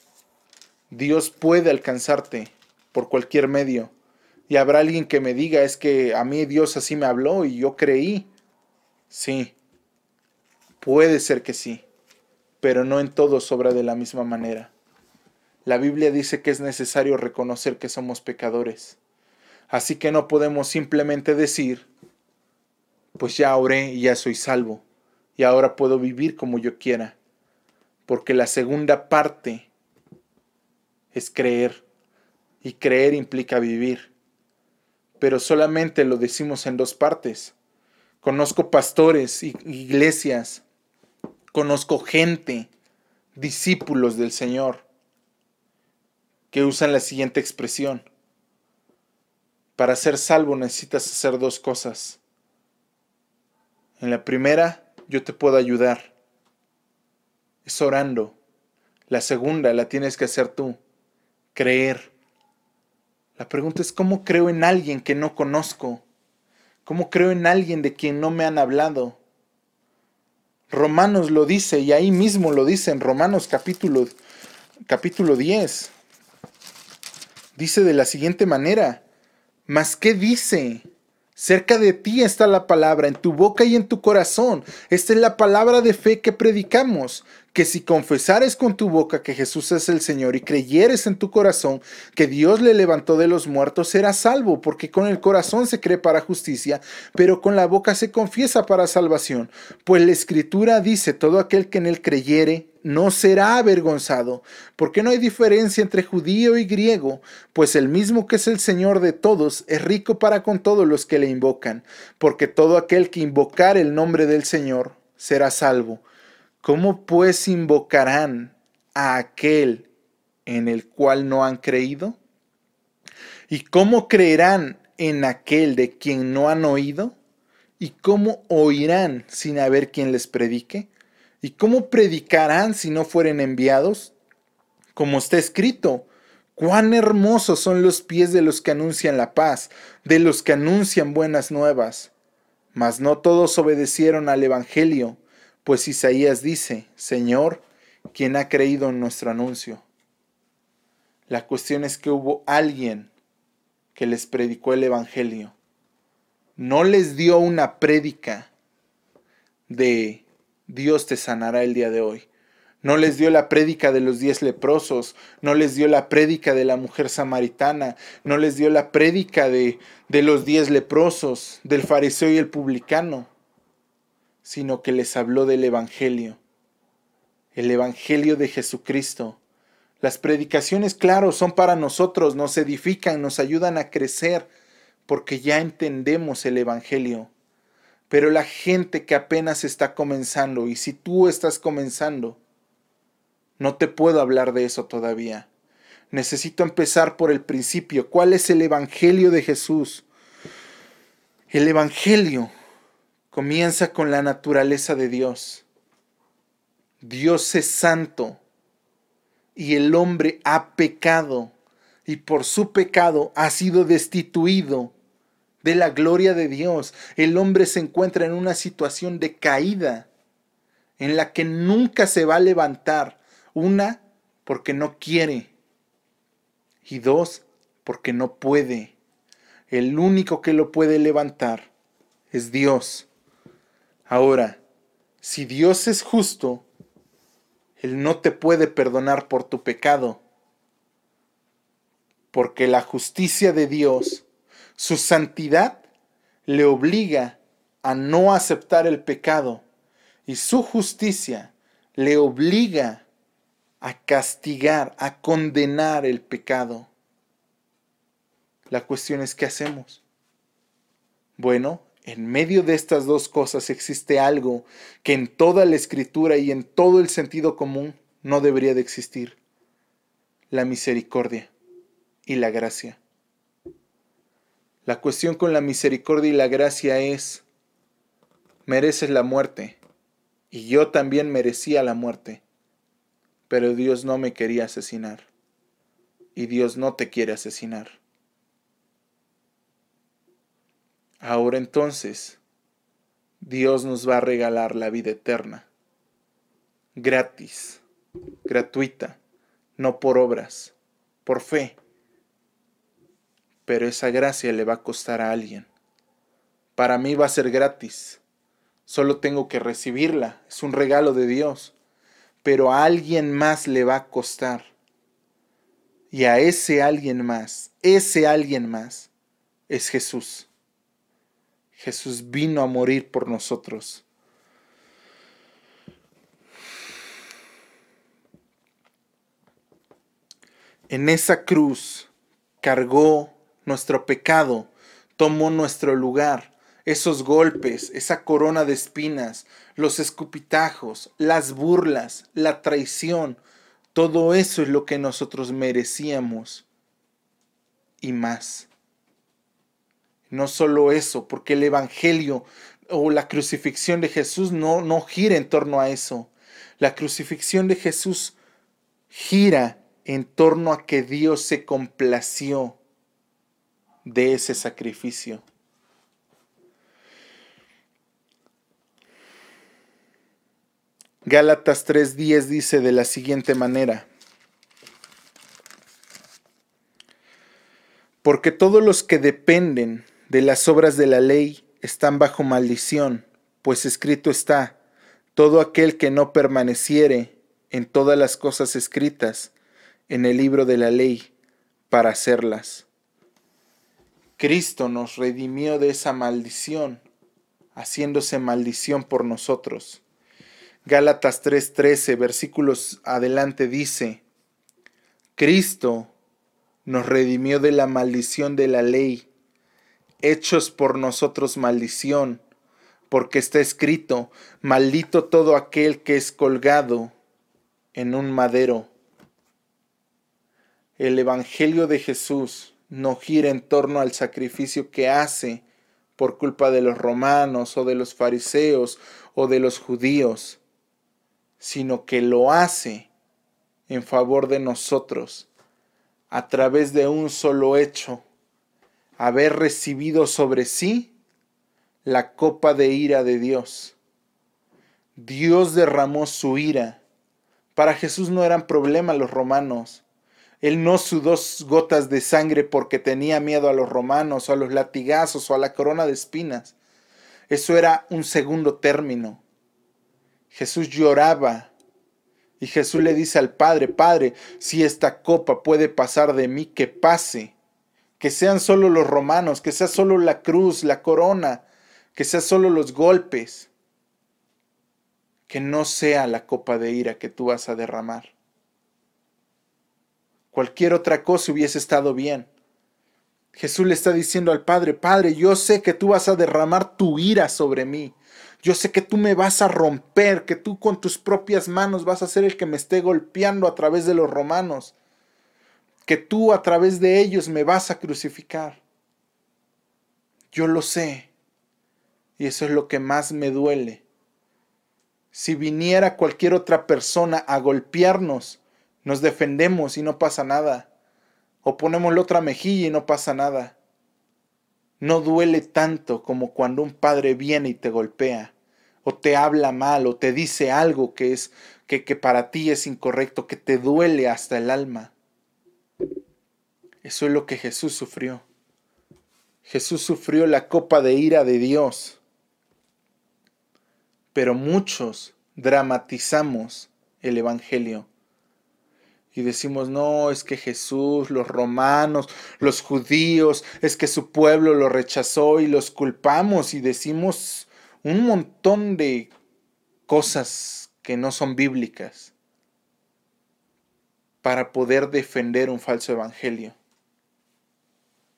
S1: Dios puede alcanzarte por cualquier medio. Y habrá alguien que me diga, es que a mí Dios así me habló y yo creí. Sí, puede ser que sí, pero no en todo sobra de la misma manera. La Biblia dice que es necesario reconocer que somos pecadores. Así que no podemos simplemente decir, pues ya oré y ya soy salvo, y ahora puedo vivir como yo quiera. Porque la segunda parte es creer, y creer implica vivir pero solamente lo decimos en dos partes. Conozco pastores, iglesias, conozco gente, discípulos del Señor, que usan la siguiente expresión. Para ser salvo necesitas hacer dos cosas. En la primera, yo te puedo ayudar. Es orando. La segunda la tienes que hacer tú. Creer. La pregunta es, ¿cómo creo en alguien que no conozco? ¿Cómo creo en alguien de quien no me han hablado? Romanos lo dice y ahí mismo lo dice en Romanos capítulo, capítulo 10. Dice de la siguiente manera, ¿mas qué dice? Cerca de ti está la palabra, en tu boca y en tu corazón. Esta es la palabra de fe que predicamos que si confesares con tu boca que Jesús es el Señor y creyeres en tu corazón que Dios le levantó de los muertos, serás salvo, porque con el corazón se cree para justicia, pero con la boca se confiesa para salvación. Pues la Escritura dice, todo aquel que en él creyere no será avergonzado, porque no hay diferencia entre judío y griego, pues el mismo que es el Señor de todos es rico para con todos los que le invocan, porque todo aquel que invocar el nombre del Señor será salvo. ¿Cómo pues invocarán a aquel en el cual no han creído? ¿Y cómo creerán en aquel de quien no han oído? ¿Y cómo oirán sin haber quien les predique? ¿Y cómo predicarán si no fueren enviados? Como está escrito, cuán hermosos son los pies de los que anuncian la paz, de los que anuncian buenas nuevas. Mas no todos obedecieron al Evangelio. Pues Isaías dice, Señor, ¿quién ha creído en nuestro anuncio? La cuestión es que hubo alguien que les predicó el Evangelio. No les dio una prédica de Dios te sanará el día de hoy. No les dio la prédica de los diez leprosos, no les dio la prédica de la mujer samaritana, no les dio la prédica de, de los diez leprosos, del fariseo y el publicano sino que les habló del Evangelio, el Evangelio de Jesucristo, Las predicaciones, claro, son para nosotros, nos edifican, nos ayudan a crecer, porque ya entendemos el Evangelio. Pero la gente que apenas está comenzando, y si tú estás comenzando, no te puedo hablar de eso todavía. Necesito empezar por el principio. ¿Cuál es el Evangelio de Jesús? El Evangelio comienza con la naturaleza de Dios. Dios es santo y el hombre ha pecado y por su pecado ha sido destituido de la gloria de Dios. El hombre se encuentra en una situación de caída en la que nunca se va a levantar. Una, porque no quiere. Y dos, porque no puede. El único que lo puede levantar es Dios. Ahora, si Dios es justo, Él no te puede perdonar por tu pecado, porque la justicia de Dios, su santidad, le obliga a no aceptar el pecado y su justicia le obliga a castigar, a condenar el pecado. La cuestión es qué hacemos. Bueno, en medio de estas dos cosas existe algo que en toda la escritura y en todo el sentido común no debería de existir. La misericordia y la gracia. La cuestión con la misericordia y la gracia es, mereces la muerte, y yo también merecía la muerte, pero Dios no me quería asesinar, y Dios no te quiere asesinar. Ahora entonces, Dios nos va a regalar la vida eterna, gratis, gratuita, no por obras, por fe. Pero esa gracia le va a costar a alguien. Para mí va a ser gratis. Solo tengo que recibirla. Es un regalo de Dios. Pero a alguien más le va a costar. Y a ese alguien más, ese alguien más, es Jesús. Jesús vino a morir por nosotros. En esa cruz cargó nuestro pecado, tomó nuestro lugar, esos golpes, esa corona de espinas, los escupitajos, las burlas, la traición, todo eso es lo que nosotros merecíamos y más. No solo eso, porque el Evangelio o la crucifixión de Jesús no, no gira en torno a eso. La crucifixión de Jesús gira en torno a que Dios se complació de ese sacrificio. Gálatas 3:10 dice de la siguiente manera, porque todos los que dependen de las obras de la ley están bajo maldición, pues escrito está, todo aquel que no permaneciere en todas las cosas escritas en el libro de la ley para hacerlas. Cristo nos redimió de esa maldición, haciéndose maldición por nosotros. Gálatas 3:13, versículos adelante dice, Cristo nos redimió de la maldición de la ley hechos por nosotros maldición, porque está escrito, maldito todo aquel que es colgado en un madero. El Evangelio de Jesús no gira en torno al sacrificio que hace por culpa de los romanos o de los fariseos o de los judíos, sino que lo hace en favor de nosotros a través de un solo hecho haber recibido sobre sí la copa de ira de Dios. Dios derramó su ira. Para Jesús no eran problemas los romanos. Él no sudó gotas de sangre porque tenía miedo a los romanos o a los latigazos o a la corona de espinas. Eso era un segundo término. Jesús lloraba y Jesús le dice al Padre, Padre, si esta copa puede pasar de mí, que pase que sean solo los romanos, que sea solo la cruz, la corona, que sea solo los golpes, que no sea la copa de ira que tú vas a derramar. Cualquier otra cosa hubiese estado bien. Jesús le está diciendo al Padre, Padre, yo sé que tú vas a derramar tu ira sobre mí. Yo sé que tú me vas a romper, que tú con tus propias manos vas a ser el que me esté golpeando a través de los romanos, que tú a través de ellos me vas a crucificar. Yo lo sé. Y eso es lo que más me duele. Si viniera cualquier otra persona a golpearnos, nos defendemos y no pasa nada. O ponemos la otra mejilla y no pasa nada. No duele tanto como cuando un padre viene y te golpea, o te habla mal, o te dice algo que es que, que para ti es incorrecto, que te duele hasta el alma. Eso es lo que Jesús sufrió. Jesús sufrió la copa de ira de Dios. Pero muchos dramatizamos el Evangelio y decimos, no, es que Jesús, los romanos, los judíos, es que su pueblo lo rechazó y los culpamos y decimos un montón de cosas que no son bíblicas para poder defender un falso evangelio.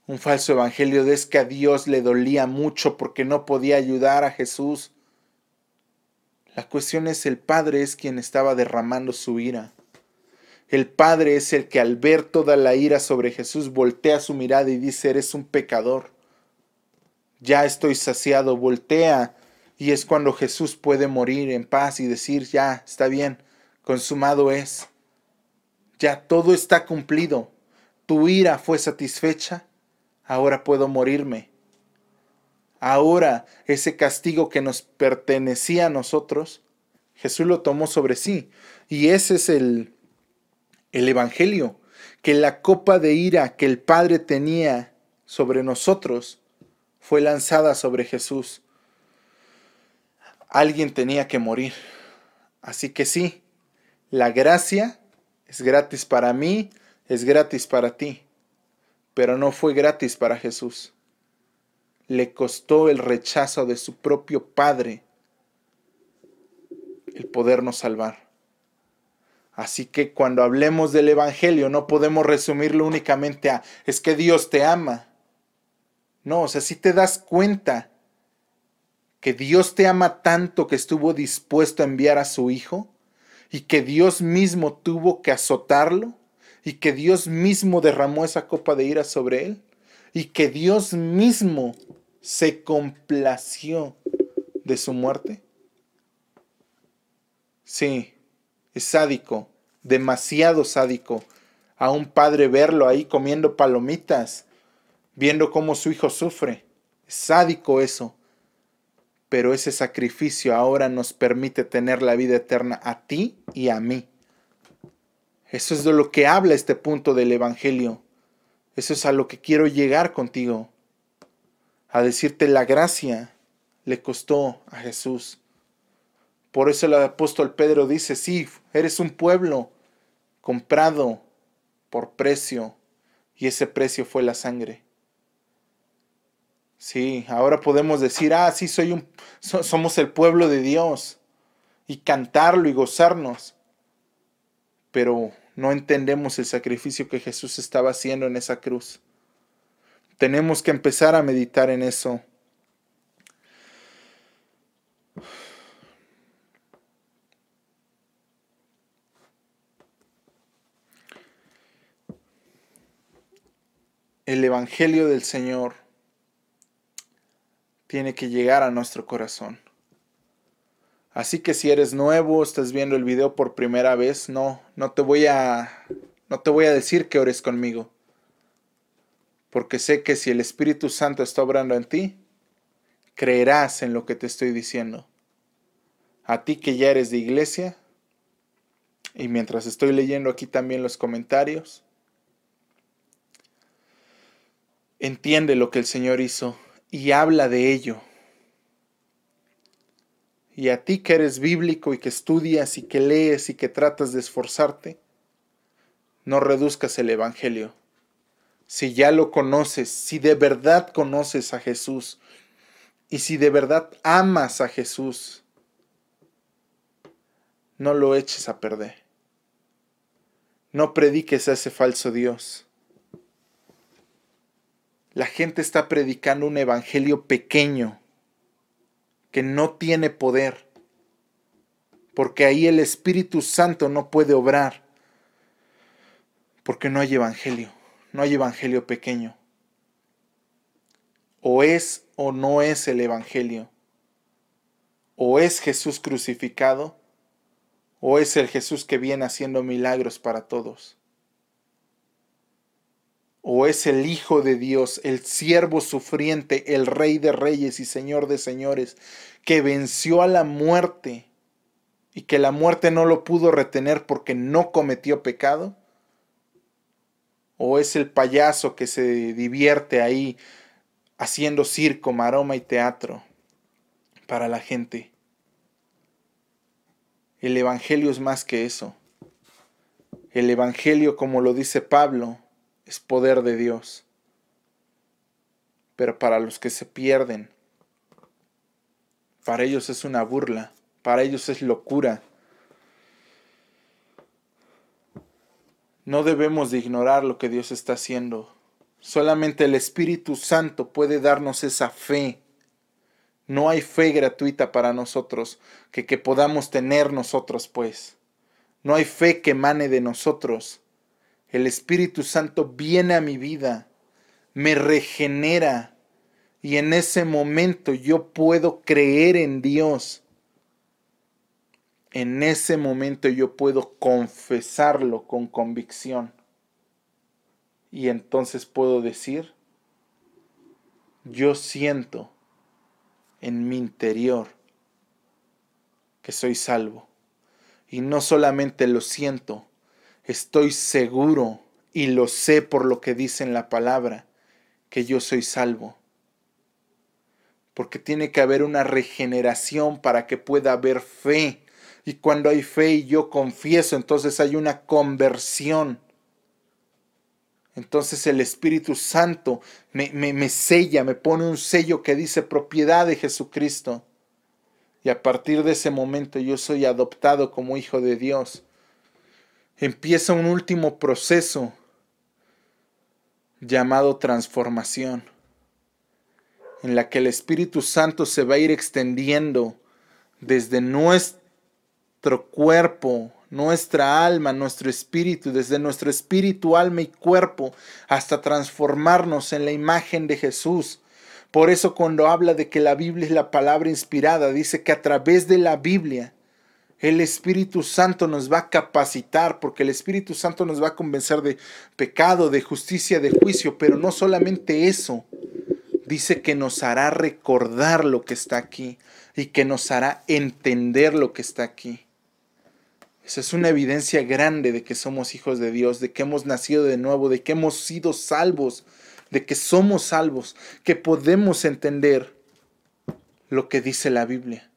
S1: Un falso evangelio es que a Dios le dolía mucho porque no podía ayudar a Jesús. La cuestión es el Padre es quien estaba derramando su ira. El Padre es el que al ver toda la ira sobre Jesús voltea su mirada y dice, eres un pecador. Ya estoy saciado, voltea. Y es cuando Jesús puede morir en paz y decir, ya, está bien, consumado es. Ya todo está cumplido. Tu ira fue satisfecha. Ahora puedo morirme. Ahora ese castigo que nos pertenecía a nosotros, Jesús lo tomó sobre sí. Y ese es el, el Evangelio, que la copa de ira que el Padre tenía sobre nosotros fue lanzada sobre Jesús. Alguien tenía que morir. Así que sí, la gracia es gratis para mí, es gratis para ti, pero no fue gratis para Jesús. Le costó el rechazo de su propio Padre el podernos salvar. Así que cuando hablemos del Evangelio no podemos resumirlo únicamente a es que Dios te ama. No, o sea, si te das cuenta que Dios te ama tanto que estuvo dispuesto a enviar a su Hijo y que Dios mismo tuvo que azotarlo y que Dios mismo derramó esa copa de ira sobre él y que Dios mismo se complació de su muerte. Sí, es sádico, demasiado sádico. A un padre verlo ahí comiendo palomitas, viendo cómo su hijo sufre. Es sádico eso. Pero ese sacrificio ahora nos permite tener la vida eterna a ti y a mí. Eso es de lo que habla este punto del Evangelio. Eso es a lo que quiero llegar contigo. A decirte la gracia le costó a Jesús. Por eso el apóstol Pedro dice, sí, eres un pueblo comprado por precio y ese precio fue la sangre. Sí, ahora podemos decir, ah, sí, soy un, somos el pueblo de Dios y cantarlo y gozarnos. Pero no entendemos el sacrificio que Jesús estaba haciendo en esa cruz. Tenemos que empezar a meditar en eso. el Evangelio del Señor tiene que llegar a nuestro corazón. Así que si eres nuevo, estás viendo el video por primera vez, no, no te voy a, no te voy a decir que ores conmigo. Porque sé que si el Espíritu Santo está obrando en ti, creerás en lo que te estoy diciendo. A ti que ya eres de iglesia, y mientras estoy leyendo aquí también los comentarios, entiende lo que el Señor hizo y habla de ello. Y a ti que eres bíblico y que estudias y que lees y que tratas de esforzarte, no reduzcas el Evangelio. Si ya lo conoces, si de verdad conoces a Jesús y si de verdad amas a Jesús, no lo eches a perder. No prediques a ese falso Dios. La gente está predicando un evangelio pequeño que no tiene poder, porque ahí el Espíritu Santo no puede obrar, porque no hay evangelio, no hay evangelio pequeño. O es o no es el evangelio. O es Jesús crucificado, o es el Jesús que viene haciendo milagros para todos o es el Hijo de Dios, el siervo sufriente, el Rey de Reyes y Señor de Señores, que venció a la muerte y que la muerte no lo pudo retener porque no cometió pecado? ¿O es el payaso que se divierte ahí haciendo circo, maroma y teatro para la gente? El Evangelio es más que eso. El Evangelio, como lo dice Pablo, es poder de Dios. Pero para los que se pierden, para ellos es una burla, para ellos es locura. No debemos de ignorar lo que Dios está haciendo. Solamente el Espíritu Santo puede darnos esa fe. No hay fe gratuita para nosotros que, que podamos tener nosotros, pues. No hay fe que emane de nosotros el Espíritu Santo viene a mi vida, me regenera y en ese momento yo puedo creer en Dios. En ese momento yo puedo confesarlo con convicción. Y entonces puedo decir, yo siento en mi interior que soy salvo. Y no solamente lo siento, estoy seguro y lo sé por lo que dice en la palabra, que yo soy salvo. Porque tiene que haber una regeneración para que pueda haber fe. Y cuando hay fe y yo confieso, entonces hay una conversión. Entonces el Espíritu Santo me, me, sella, me pone un sello que dice propiedad de Jesucristo. Y a partir de ese momento yo soy adoptado como hijo de Dios empieza un último proceso llamado transformación, en la que el Espíritu Santo se va a ir extendiendo desde nuestro cuerpo, nuestra alma, nuestro espíritu, desde nuestro espíritu, alma y cuerpo, hasta transformarnos en la imagen de Jesús. Por eso cuando habla de que la Biblia es la palabra inspirada, dice que a través de la Biblia el Espíritu Santo nos va a capacitar porque el Espíritu Santo nos va a convencer de pecado, de justicia, de juicio, pero no solamente eso. Dice que nos hará recordar lo que está aquí y que nos hará entender lo que está aquí. Esa es una evidencia grande de que somos hijos de Dios, de que hemos nacido de nuevo, de que hemos sido salvos, de que somos salvos, que podemos entender lo que dice la Biblia.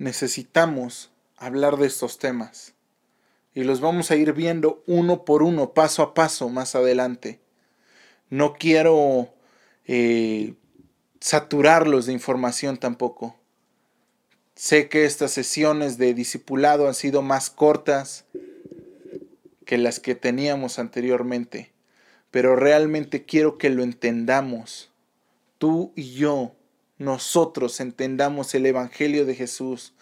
S1: Necesitamos hablar de estos temas y los vamos a ir viendo uno por uno, paso a paso más adelante. No quiero eh, saturarlos de información tampoco. Sé que estas sesiones de discipulado han sido más cortas que las que teníamos anteriormente, pero realmente quiero que lo entendamos, tú y yo, nosotros entendamos el Evangelio de Jesús,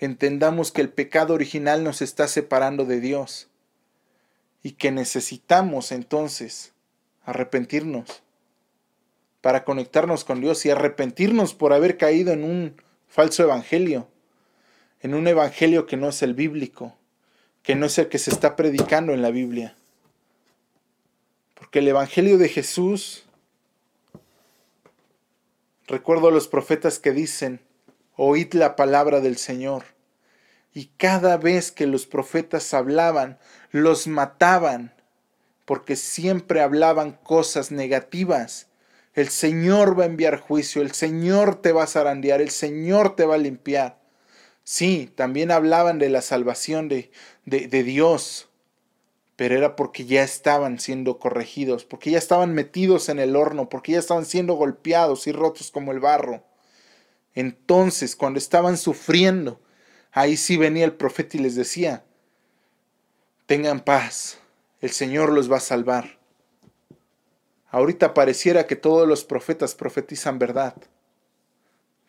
S1: entendamos que el pecado original nos está separando de Dios y que necesitamos entonces arrepentirnos para conectarnos con Dios y arrepentirnos por haber caído en un falso evangelio, en un evangelio que no es el bíblico, que no es el que se está predicando en la Biblia. Porque el evangelio de Jesús Recuerdo a los profetas que dicen, oíd la palabra del Señor. Y cada vez que los profetas hablaban, los mataban, porque siempre hablaban cosas negativas. El Señor va a enviar juicio, el Señor te va a zarandear, el Señor te va a limpiar. Sí, también hablaban de la salvación de, de, de Dios, pero era porque ya estaban siendo corregidos, porque ya estaban metidos en el horno, porque ya estaban siendo golpeados y rotos como el barro. Entonces, cuando estaban sufriendo, ahí sí venía el profeta y les decía, tengan paz, el Señor los va a salvar. Ahorita pareciera que todos los profetas profetizan verdad,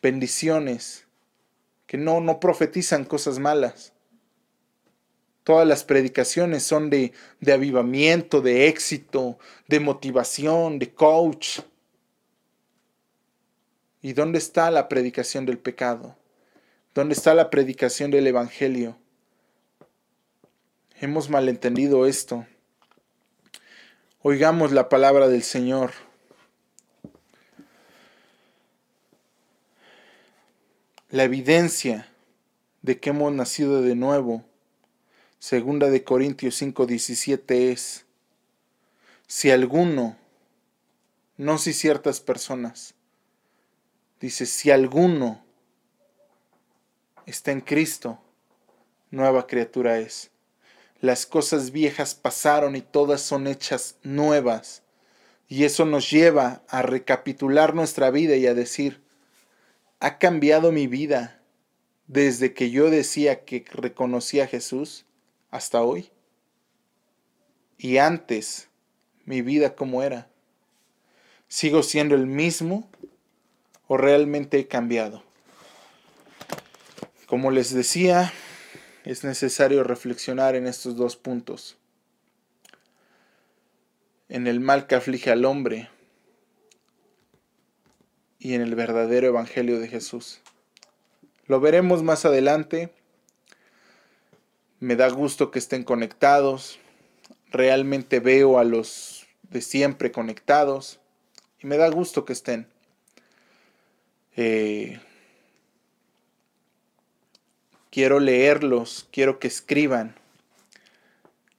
S1: bendiciones, que no, no profetizan cosas malas. Todas las predicaciones son de, de avivamiento, de éxito, de motivación, de coach. ¿Y dónde está la predicación del pecado? ¿Dónde está la predicación del Evangelio? Hemos malentendido esto. Oigamos la palabra del Señor. La evidencia de que hemos nacido de nuevo, segunda de Corintios 5:17 es, si alguno, no si ciertas personas, dice, si alguno está en Cristo, nueva criatura es las cosas viejas pasaron y todas son hechas nuevas. Y eso nos lleva a recapitular nuestra vida y a decir, ha cambiado mi vida desde que yo decía que reconocía a Jesús hasta hoy. Y antes, mi vida como era. ¿Sigo siendo el mismo o realmente he cambiado? Como les decía, es necesario reflexionar en estos dos puntos. En el mal que aflige al hombre y en el verdadero Evangelio de Jesús. Lo veremos más adelante. Me da gusto que estén conectados. Realmente veo a los de siempre conectados. Y me da gusto que estén. Eh, Quiero leerlos, quiero que escriban.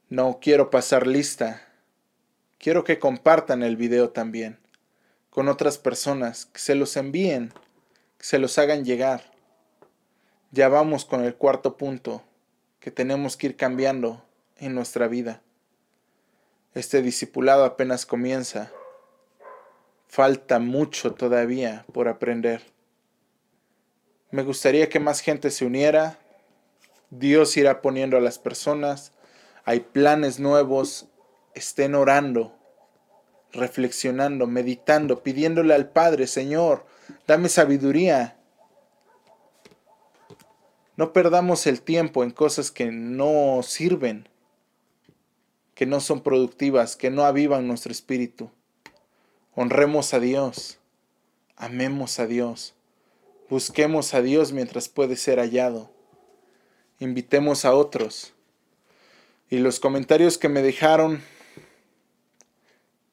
S1: No quiero pasar lista. Quiero que compartan el video también con otras personas, que se los envíen, que se los hagan llegar. Ya vamos con el cuarto punto que tenemos que ir cambiando en nuestra vida. Este discipulado apenas comienza. Falta mucho todavía por aprender. Me gustaría que más gente se uniera, Dios irá poniendo a las personas, hay planes nuevos, estén orando, reflexionando, meditando, pidiéndole al Padre, Señor, dame sabiduría. No perdamos el tiempo en cosas que no sirven, que no son productivas, que no avivan nuestro espíritu. Honremos a Dios, amemos a Dios, busquemos a Dios mientras puede ser hallado invitemos a otros. Y los comentarios que me dejaron,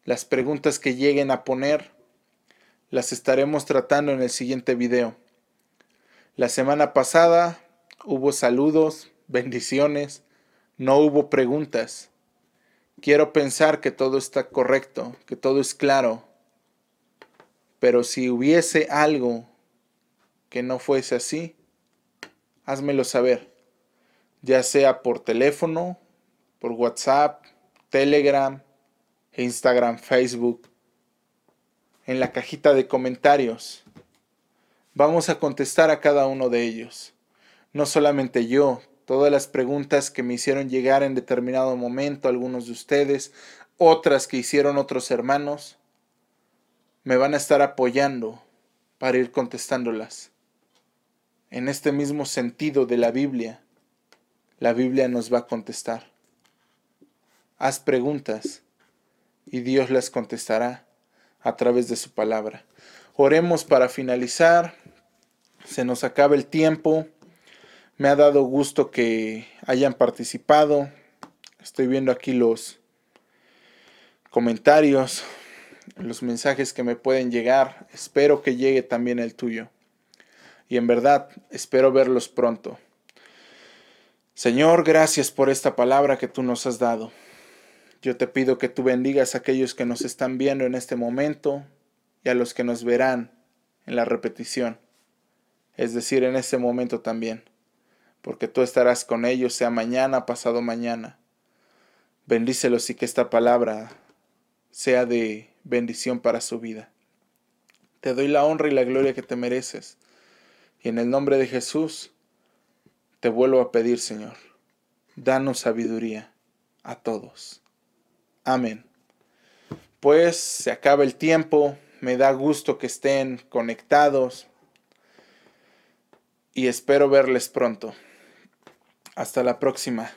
S1: las preguntas que lleguen a poner, las estaremos tratando en el siguiente video. La semana pasada hubo saludos, bendiciones, no hubo preguntas. Quiero pensar que todo está correcto, que todo es claro. Pero si hubiese algo que no fuese así, házmelo saber ya sea por teléfono, por WhatsApp, Telegram, Instagram, Facebook, en la cajita de comentarios. Vamos a contestar a cada uno de ellos. No solamente yo, todas las preguntas que me hicieron llegar en determinado momento algunos de ustedes, otras que hicieron otros hermanos, me van a estar apoyando para ir contestándolas. En este mismo sentido de la Biblia, la Biblia nos va a contestar. Haz preguntas y Dios las contestará a través de su palabra. Oremos para finalizar. Se nos acaba el tiempo. Me ha dado gusto que hayan participado. Estoy viendo aquí los comentarios, los mensajes que me pueden llegar. Espero que llegue también el tuyo. Y en verdad, espero verlos pronto. Señor, gracias por esta palabra que tú nos has dado. Yo te pido que tú bendigas a aquellos que nos están viendo en este momento y a los que nos verán en la repetición, es decir, en este momento también, porque tú estarás con ellos, sea mañana, pasado mañana. Bendícelos y que esta palabra sea de bendición para su vida. Te doy la honra y la gloria que te mereces. Y en el nombre de Jesús, te vuelvo a pedir, Señor, danos sabiduría a todos. Amén. Pues se acaba el tiempo, me da gusto que estén conectados y espero verles pronto. Hasta la próxima.